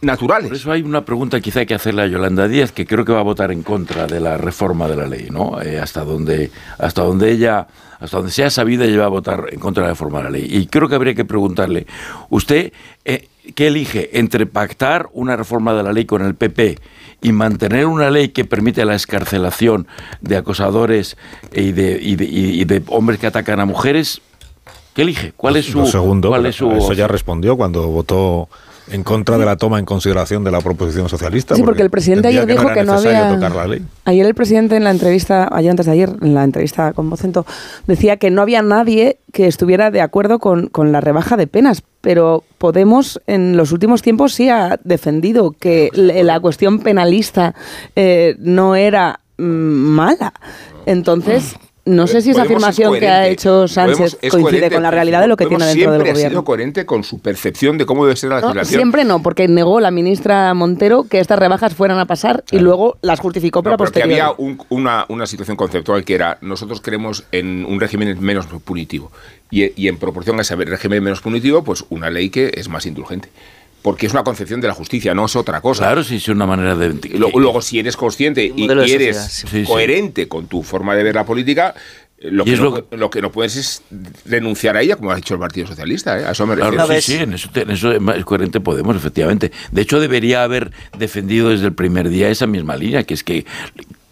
naturales. Por eso hay una pregunta quizá hay que hacerle a Yolanda Díaz, que creo que va a votar en contra de la reforma de la ley, ¿no? Eh, hasta donde hasta donde ella hasta donde sea sabida ella va a votar en contra de la reforma de la ley. Y creo que habría que preguntarle, ¿usted eh, qué elige entre pactar una reforma de la ley con el PP y mantener una ley que permite la escarcelación de acosadores y de, y de, hombres que atacan a mujeres? ¿Qué elige? ¿Cuál es su, segundo, cuál es su eso ya respondió cuando votó en contra de la toma en consideración de la proposición socialista. Sí, porque, el presidente ayer dijo que no, había. Ayer el presidente en la entrevista, ayer antes de ayer, en la entrevista con Vocento, decía que no había nadie que estuviera de acuerdo con, la rebaja de penas, pero Podemos en los últimos tiempos sí ha defendido que la cuestión penalista eh, no era mm, mala. Entonces, no sé si esa afirmación que ha hecho Sánchez coincide con la realidad de lo que tiene dentro del gobierno. Siempre ha sido coherente con su percepción de cómo debe ser la legislación. siempre no, porque negó la ministra Montero que estas rebajas fueran a pasar y luego las justificó para posterior. había una, una, situación conceptual que era nosotros creemos en un régimen menos punitivo y, y en proporción a ese régimen menos punitivo, pues una ley que es más indulgente porque es una concepción de la justicia, no es otra cosa. Claro, sí, es una manera de... Luego, si eres consciente y, eres coherente con tu forma de ver la política, lo que, no, lo... que, no, puedes es denunciar a ella, como ha dicho el Partido Socialista. ¿eh? A eso me refiero. sí, sí, en eso, en eso, es coherente Podemos, efectivamente. De hecho, debería haber defendido desde el primer día esa misma línea, que es que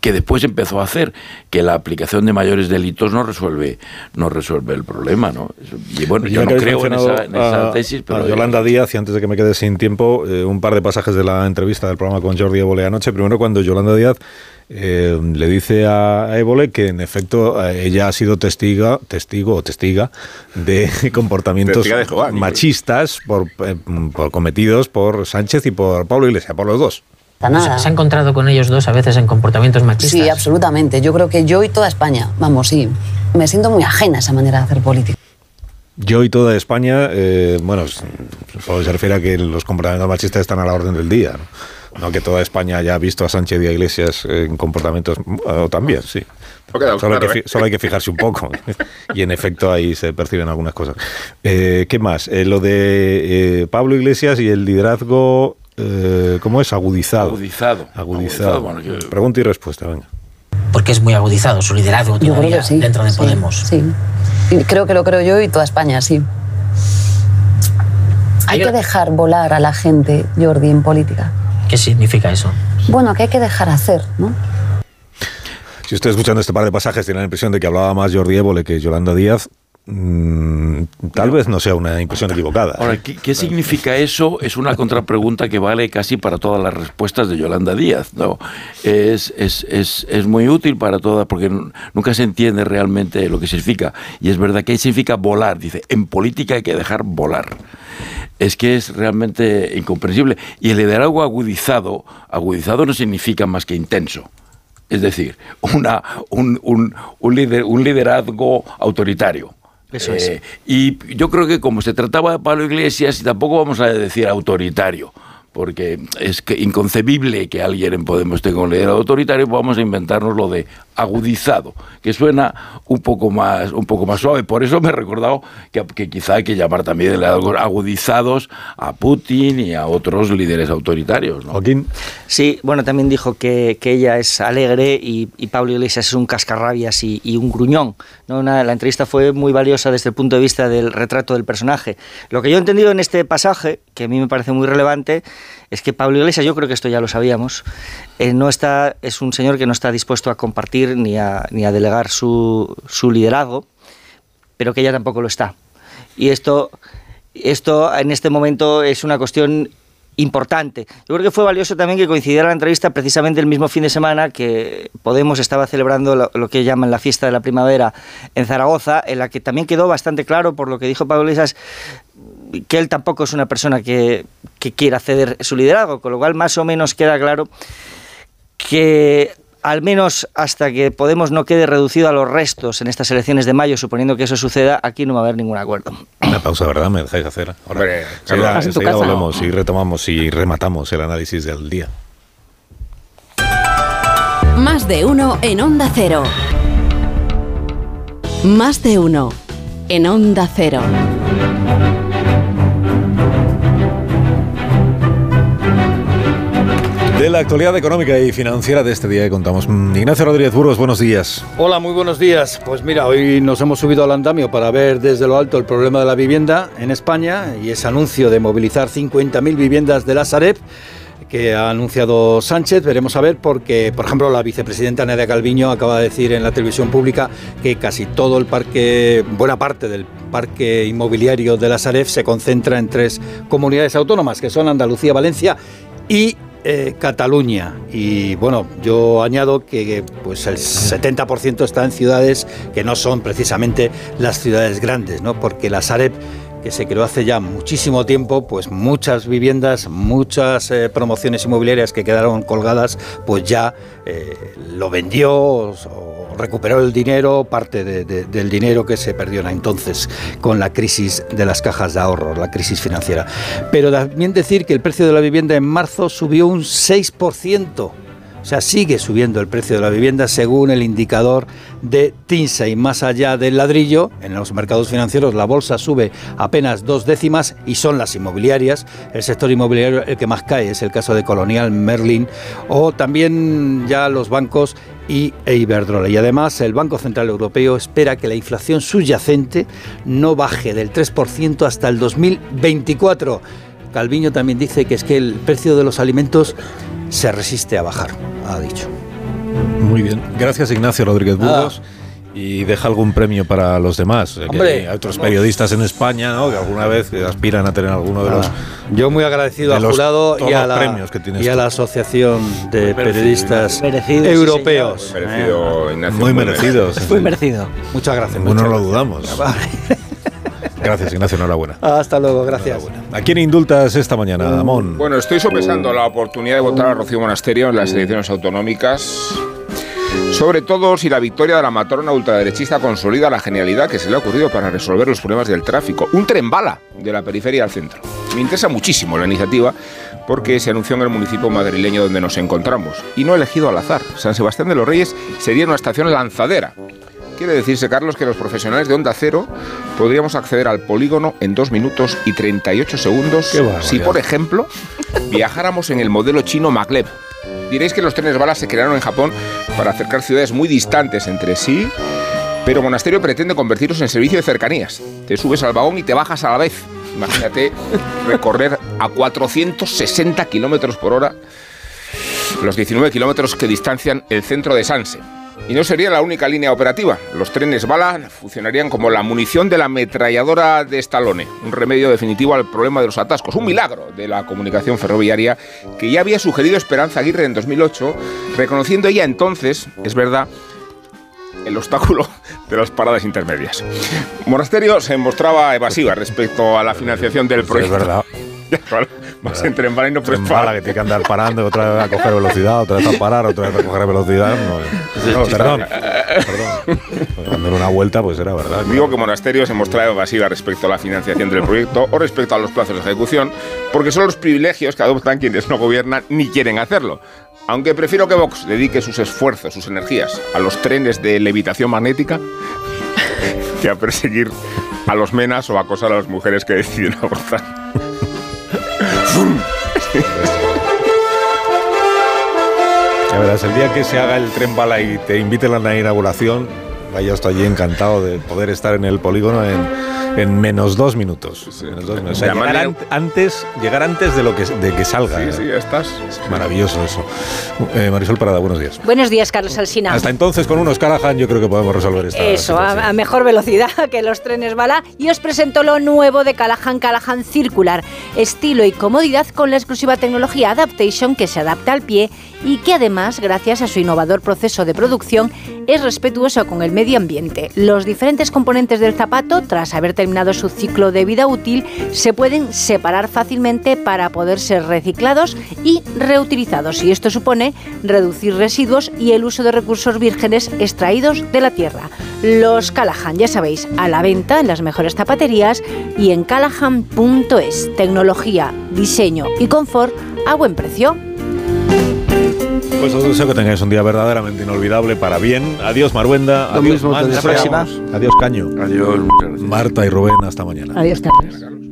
que después empezó a hacer que la aplicación de mayores delitos no resuelve no resuelve el problema no y bueno yo no creo en esa, tesis pero Yolanda Díaz y antes de que me quede sin tiempo eh, un par de pasajes de la entrevista del programa con Jordi Évole anoche. Primero cuando Yolanda Díaz eh, le dice a Évole que en efecto eh, ella ha sido testiga, testigo o testiga de (laughs) comportamientos machistas por, por cometidos por Sánchez y por Pablo Iglesias, por los dos. ¿Se ha encontrado con ellos dos a veces en comportamientos machistas? Sí, absolutamente. Yo creo que yo y toda España, vamos, sí, me siento muy ajena a esa manera de hacer política. Yo y toda España, eh, bueno, se refiere a que los comportamientos machistas están a la orden del día, ¿no? que toda España haya visto a Sánchez y a Iglesias en comportamientos, o también, sí. Solo, hay que, ¿eh? solo, hay que, fijarse un poco. (laughs) y en efecto ahí se perciben algunas cosas. Eh, ¿Qué más? lo de Pablo Iglesias y el liderazgo eh, ¿cómo es? Agudizado. Agudizado. Agudizado. Pregunta y respuesta, venga. Porque es muy agudizado su liderazgo todavía dentro de Podemos. Sí. Creo que lo creo yo y toda España, sí. Hay que dejar volar a la gente, Jordi, en política. ¿Qué significa eso? Bueno, que hay que dejar hacer, ¿no? Si usted escuchando este par de pasajes tiene la impresión de que hablaba más Jordi Évole que Yolanda Díaz, Mm, tal vez no sea una impresión equivocada. Ahora, ¿qué, significa eso? Es una contrapregunta que vale casi para todas las respuestas de Yolanda Díaz. ¿no? Es, es, es, es muy útil para todas, porque nunca se entiende realmente lo que significa. Y es verdad que significa volar. Dice, en política hay que dejar volar. Es que es realmente incomprensible. Y el liderazgo agudizado, agudizado no significa más que intenso. Es decir, una, un, un, un, un liderazgo autoritario eh, y yo creo que como se trataba de Pablo Iglesias, y tampoco vamos a decir autoritario, porque es que inconcebible que alguien en Podemos tenga un líder autoritario, vamos a inventarnos lo de agudizado, que suena un poco más, un poco más suave. Por eso me he recordado que, que quizá hay que llamar también agudizados a Putin y a otros líderes autoritarios. ¿no? Sí, bueno, también dijo que, que ella es alegre y, Pablo Iglesias es un cascarrabias y, y un gruñón. ¿no? la entrevista fue muy valiosa desde el punto de vista del retrato del personaje. Lo que yo he entendido en este pasaje, que a mí me parece muy relevante, es que Pablo Iglesias, yo creo que esto ya lo sabíamos, eh, no está, es un señor que no está dispuesto a compartir ni a, delegar su, liderazgo, pero que ella tampoco lo está. Y esto, esto en este momento es una cuestión importante. Yo creo que fue valioso también que coincidiera la entrevista precisamente el mismo fin de semana que Podemos estaba celebrando lo, que llaman la fiesta de la primavera en Zaragoza, en la que también quedó bastante claro por lo que dijo Pablo Iglesias que él tampoco es una persona que, que quiera ceder su liderazgo, con lo cual más o menos queda claro que al menos hasta que Podemos no quede reducido a los restos en estas elecciones de mayo, suponiendo que eso suceda, aquí no va a haber ningún acuerdo. Una pausa, ¿verdad? ¿Me dejáis hacer? Ahora, enseguida, volvemos y retomamos y rematamos el análisis del día. Más de uno en Onda Cero. Más de uno en Onda Cero. La actualidad económica y financiera de este día que contamos. Mm, Ignacio Rodríguez Burgos, buenos días. Hola, muy buenos días. Pues mira, hoy nos hemos subido al andamio para ver desde lo alto el problema de la vivienda en España y ese anuncio de movilizar 50.000 viviendas de la Sareb que ha anunciado Sánchez. Veremos a ver porque, por ejemplo, la vicepresidenta Nadia Calviño acaba de decir en la televisión pública que casi todo el parque, buena parte del parque inmobiliario de la Sareb se concentra en tres comunidades autónomas, que son Andalucía, Valencia y eh, Cataluña. Y bueno, yo añado que pues el 70% está en ciudades que no son precisamente las ciudades grandes, ¿no? Porque la Sareb que se creó hace ya muchísimo tiempo, pues muchas viviendas, muchas eh, promociones inmobiliarias que quedaron colgadas, pues ya eh, lo vendió o recuperó el dinero, parte del dinero que se perdió entonces con la crisis de las cajas de ahorro, la crisis financiera. Pero también decir que el precio de la vivienda en marzo subió un 6%. O sea, sigue subiendo el precio de la vivienda según el indicador de TINSA y más allá del ladrillo, en los mercados financieros la bolsa sube apenas dos décimas y son las inmobiliarias. El sector inmobiliario el que más cae es el caso de Colonial, Merlin o también ya los bancos y e Iberdrola. Y además el Banco Central Europeo espera que la inflación subyacente no baje del 3% hasta el 2024. Calviño también dice que es que el precio de los alimentos se resiste a bajar, ha dicho. Muy bien. Gracias Ignacio Rodríguez Burgos. Y deja algún premio para los demás. hay otros periodistas en España ¿no? que alguna vez aspiran a tener alguno de los. Yo muy agradecido al jurado y a, la, premios que y a la Asociación de Periodistas Europeos. muy merecidos. Muy merecido. Muchas gracias. No lo dudamos. Gracias, Ignacio, enhorabuena. Hasta luego, gracias. ¿A quién indultas esta mañana, Amón? Bueno, estoy sopesando la oportunidad de votar a Rocío Monasterio en las elecciones autonómicas. Sobre todo si la victoria de la matrona ultraderechista consolida la genialidad que se le ha ocurrido para resolver los problemas del tráfico. Un tren bala de la periferia al centro. Me interesa muchísimo la iniciativa porque se anunció en el municipio madrileño donde nos encontramos. Y no elegido al azar. San Sebastián de los Reyes sería una estación lanzadera Quiere decirse, Carlos, que los profesionales de Onda Cero podríamos acceder al polígono en 2 minutos y 38 segundos si, por ejemplo, viajáramos en el modelo chino maglev. Diréis que los trenes balas se crearon en Japón para acercar ciudades muy distantes entre sí, pero Monasterio pretende convertirlos en servicio de cercanías. Te subes al vagón y te bajas a la vez. Imagínate (laughs) recorrer a 460 kilómetros por hora los 19 kilómetros que distancian el centro de Sanse. Y no sería la única línea operativa. Los trenes bala funcionarían como la munición de la ametralladora de Stallone, un remedio definitivo al problema de los atascos, un milagro de la comunicación ferroviaria que ya había sugerido Esperanza Aguirre en 2008, reconociendo ella entonces, es verdad, el obstáculo de las paradas intermedias. Monasterio se mostraba evasiva respecto a la financiación del proyecto. es verdad. Más en tren bala y no tren bala que tiene que andar parando, otra vez a coger velocidad, otra vez a parar, otra vez a coger velocidad. No, perdón. Perdón. Cuando una vuelta, pues era verdad. Digo que Monasterio se mostraba evasiva respecto a la financiación del proyecto o respecto a los plazos de ejecución, porque son los privilegios que adoptan quienes no gobiernan ni quieren hacerlo. Aunque prefiero que Vox dedique sus esfuerzos, sus energías a los trenes de levitación magnética (laughs) que a perseguir a los menas o acosar a las mujeres que deciden abortar. Ya verás, el día que se haga el tren bala y te inviten a la inauguración, vaya estoy allí encantado de poder estar en el polígono en en menos dos minutos. llegar, antes, llegar antes de lo que, de que salga. Sí, sí, estás. maravilloso eso. Eh, Marisol Parada, buenos días. Buenos días, Carlos Alsina. Hasta entonces, con unos Callahan, yo creo que podemos resolver esta Eso, a, mejor velocidad (laughs) que los trenes bala. Y os presento lo nuevo de Callahan, Callahan Circular. Estilo y comodidad con la exclusiva tecnología Adaptation que se adapta al pie y que además, gracias a su innovador proceso de producción, es respetuoso con el medio ambiente. Los diferentes componentes del zapato, tras haber terminado su ciclo de vida útil, se pueden separar fácilmente para poder ser reciclados y reutilizados. Y esto supone reducir residuos y el uso de recursos vírgenes extraídos de la tierra. Los Callahan, ya sabéis, a la venta en las mejores zapaterías y en callahan.es. Tecnología, diseño y confort a buen precio. Pues os deseo que tengáis un día verdaderamente inolvidable para bien. Adiós, Maruenda. Adiós, mismo, Adiós, Caño. Adiós, muchas Marta y Rubén, hasta mañana. Adiós, Carlos.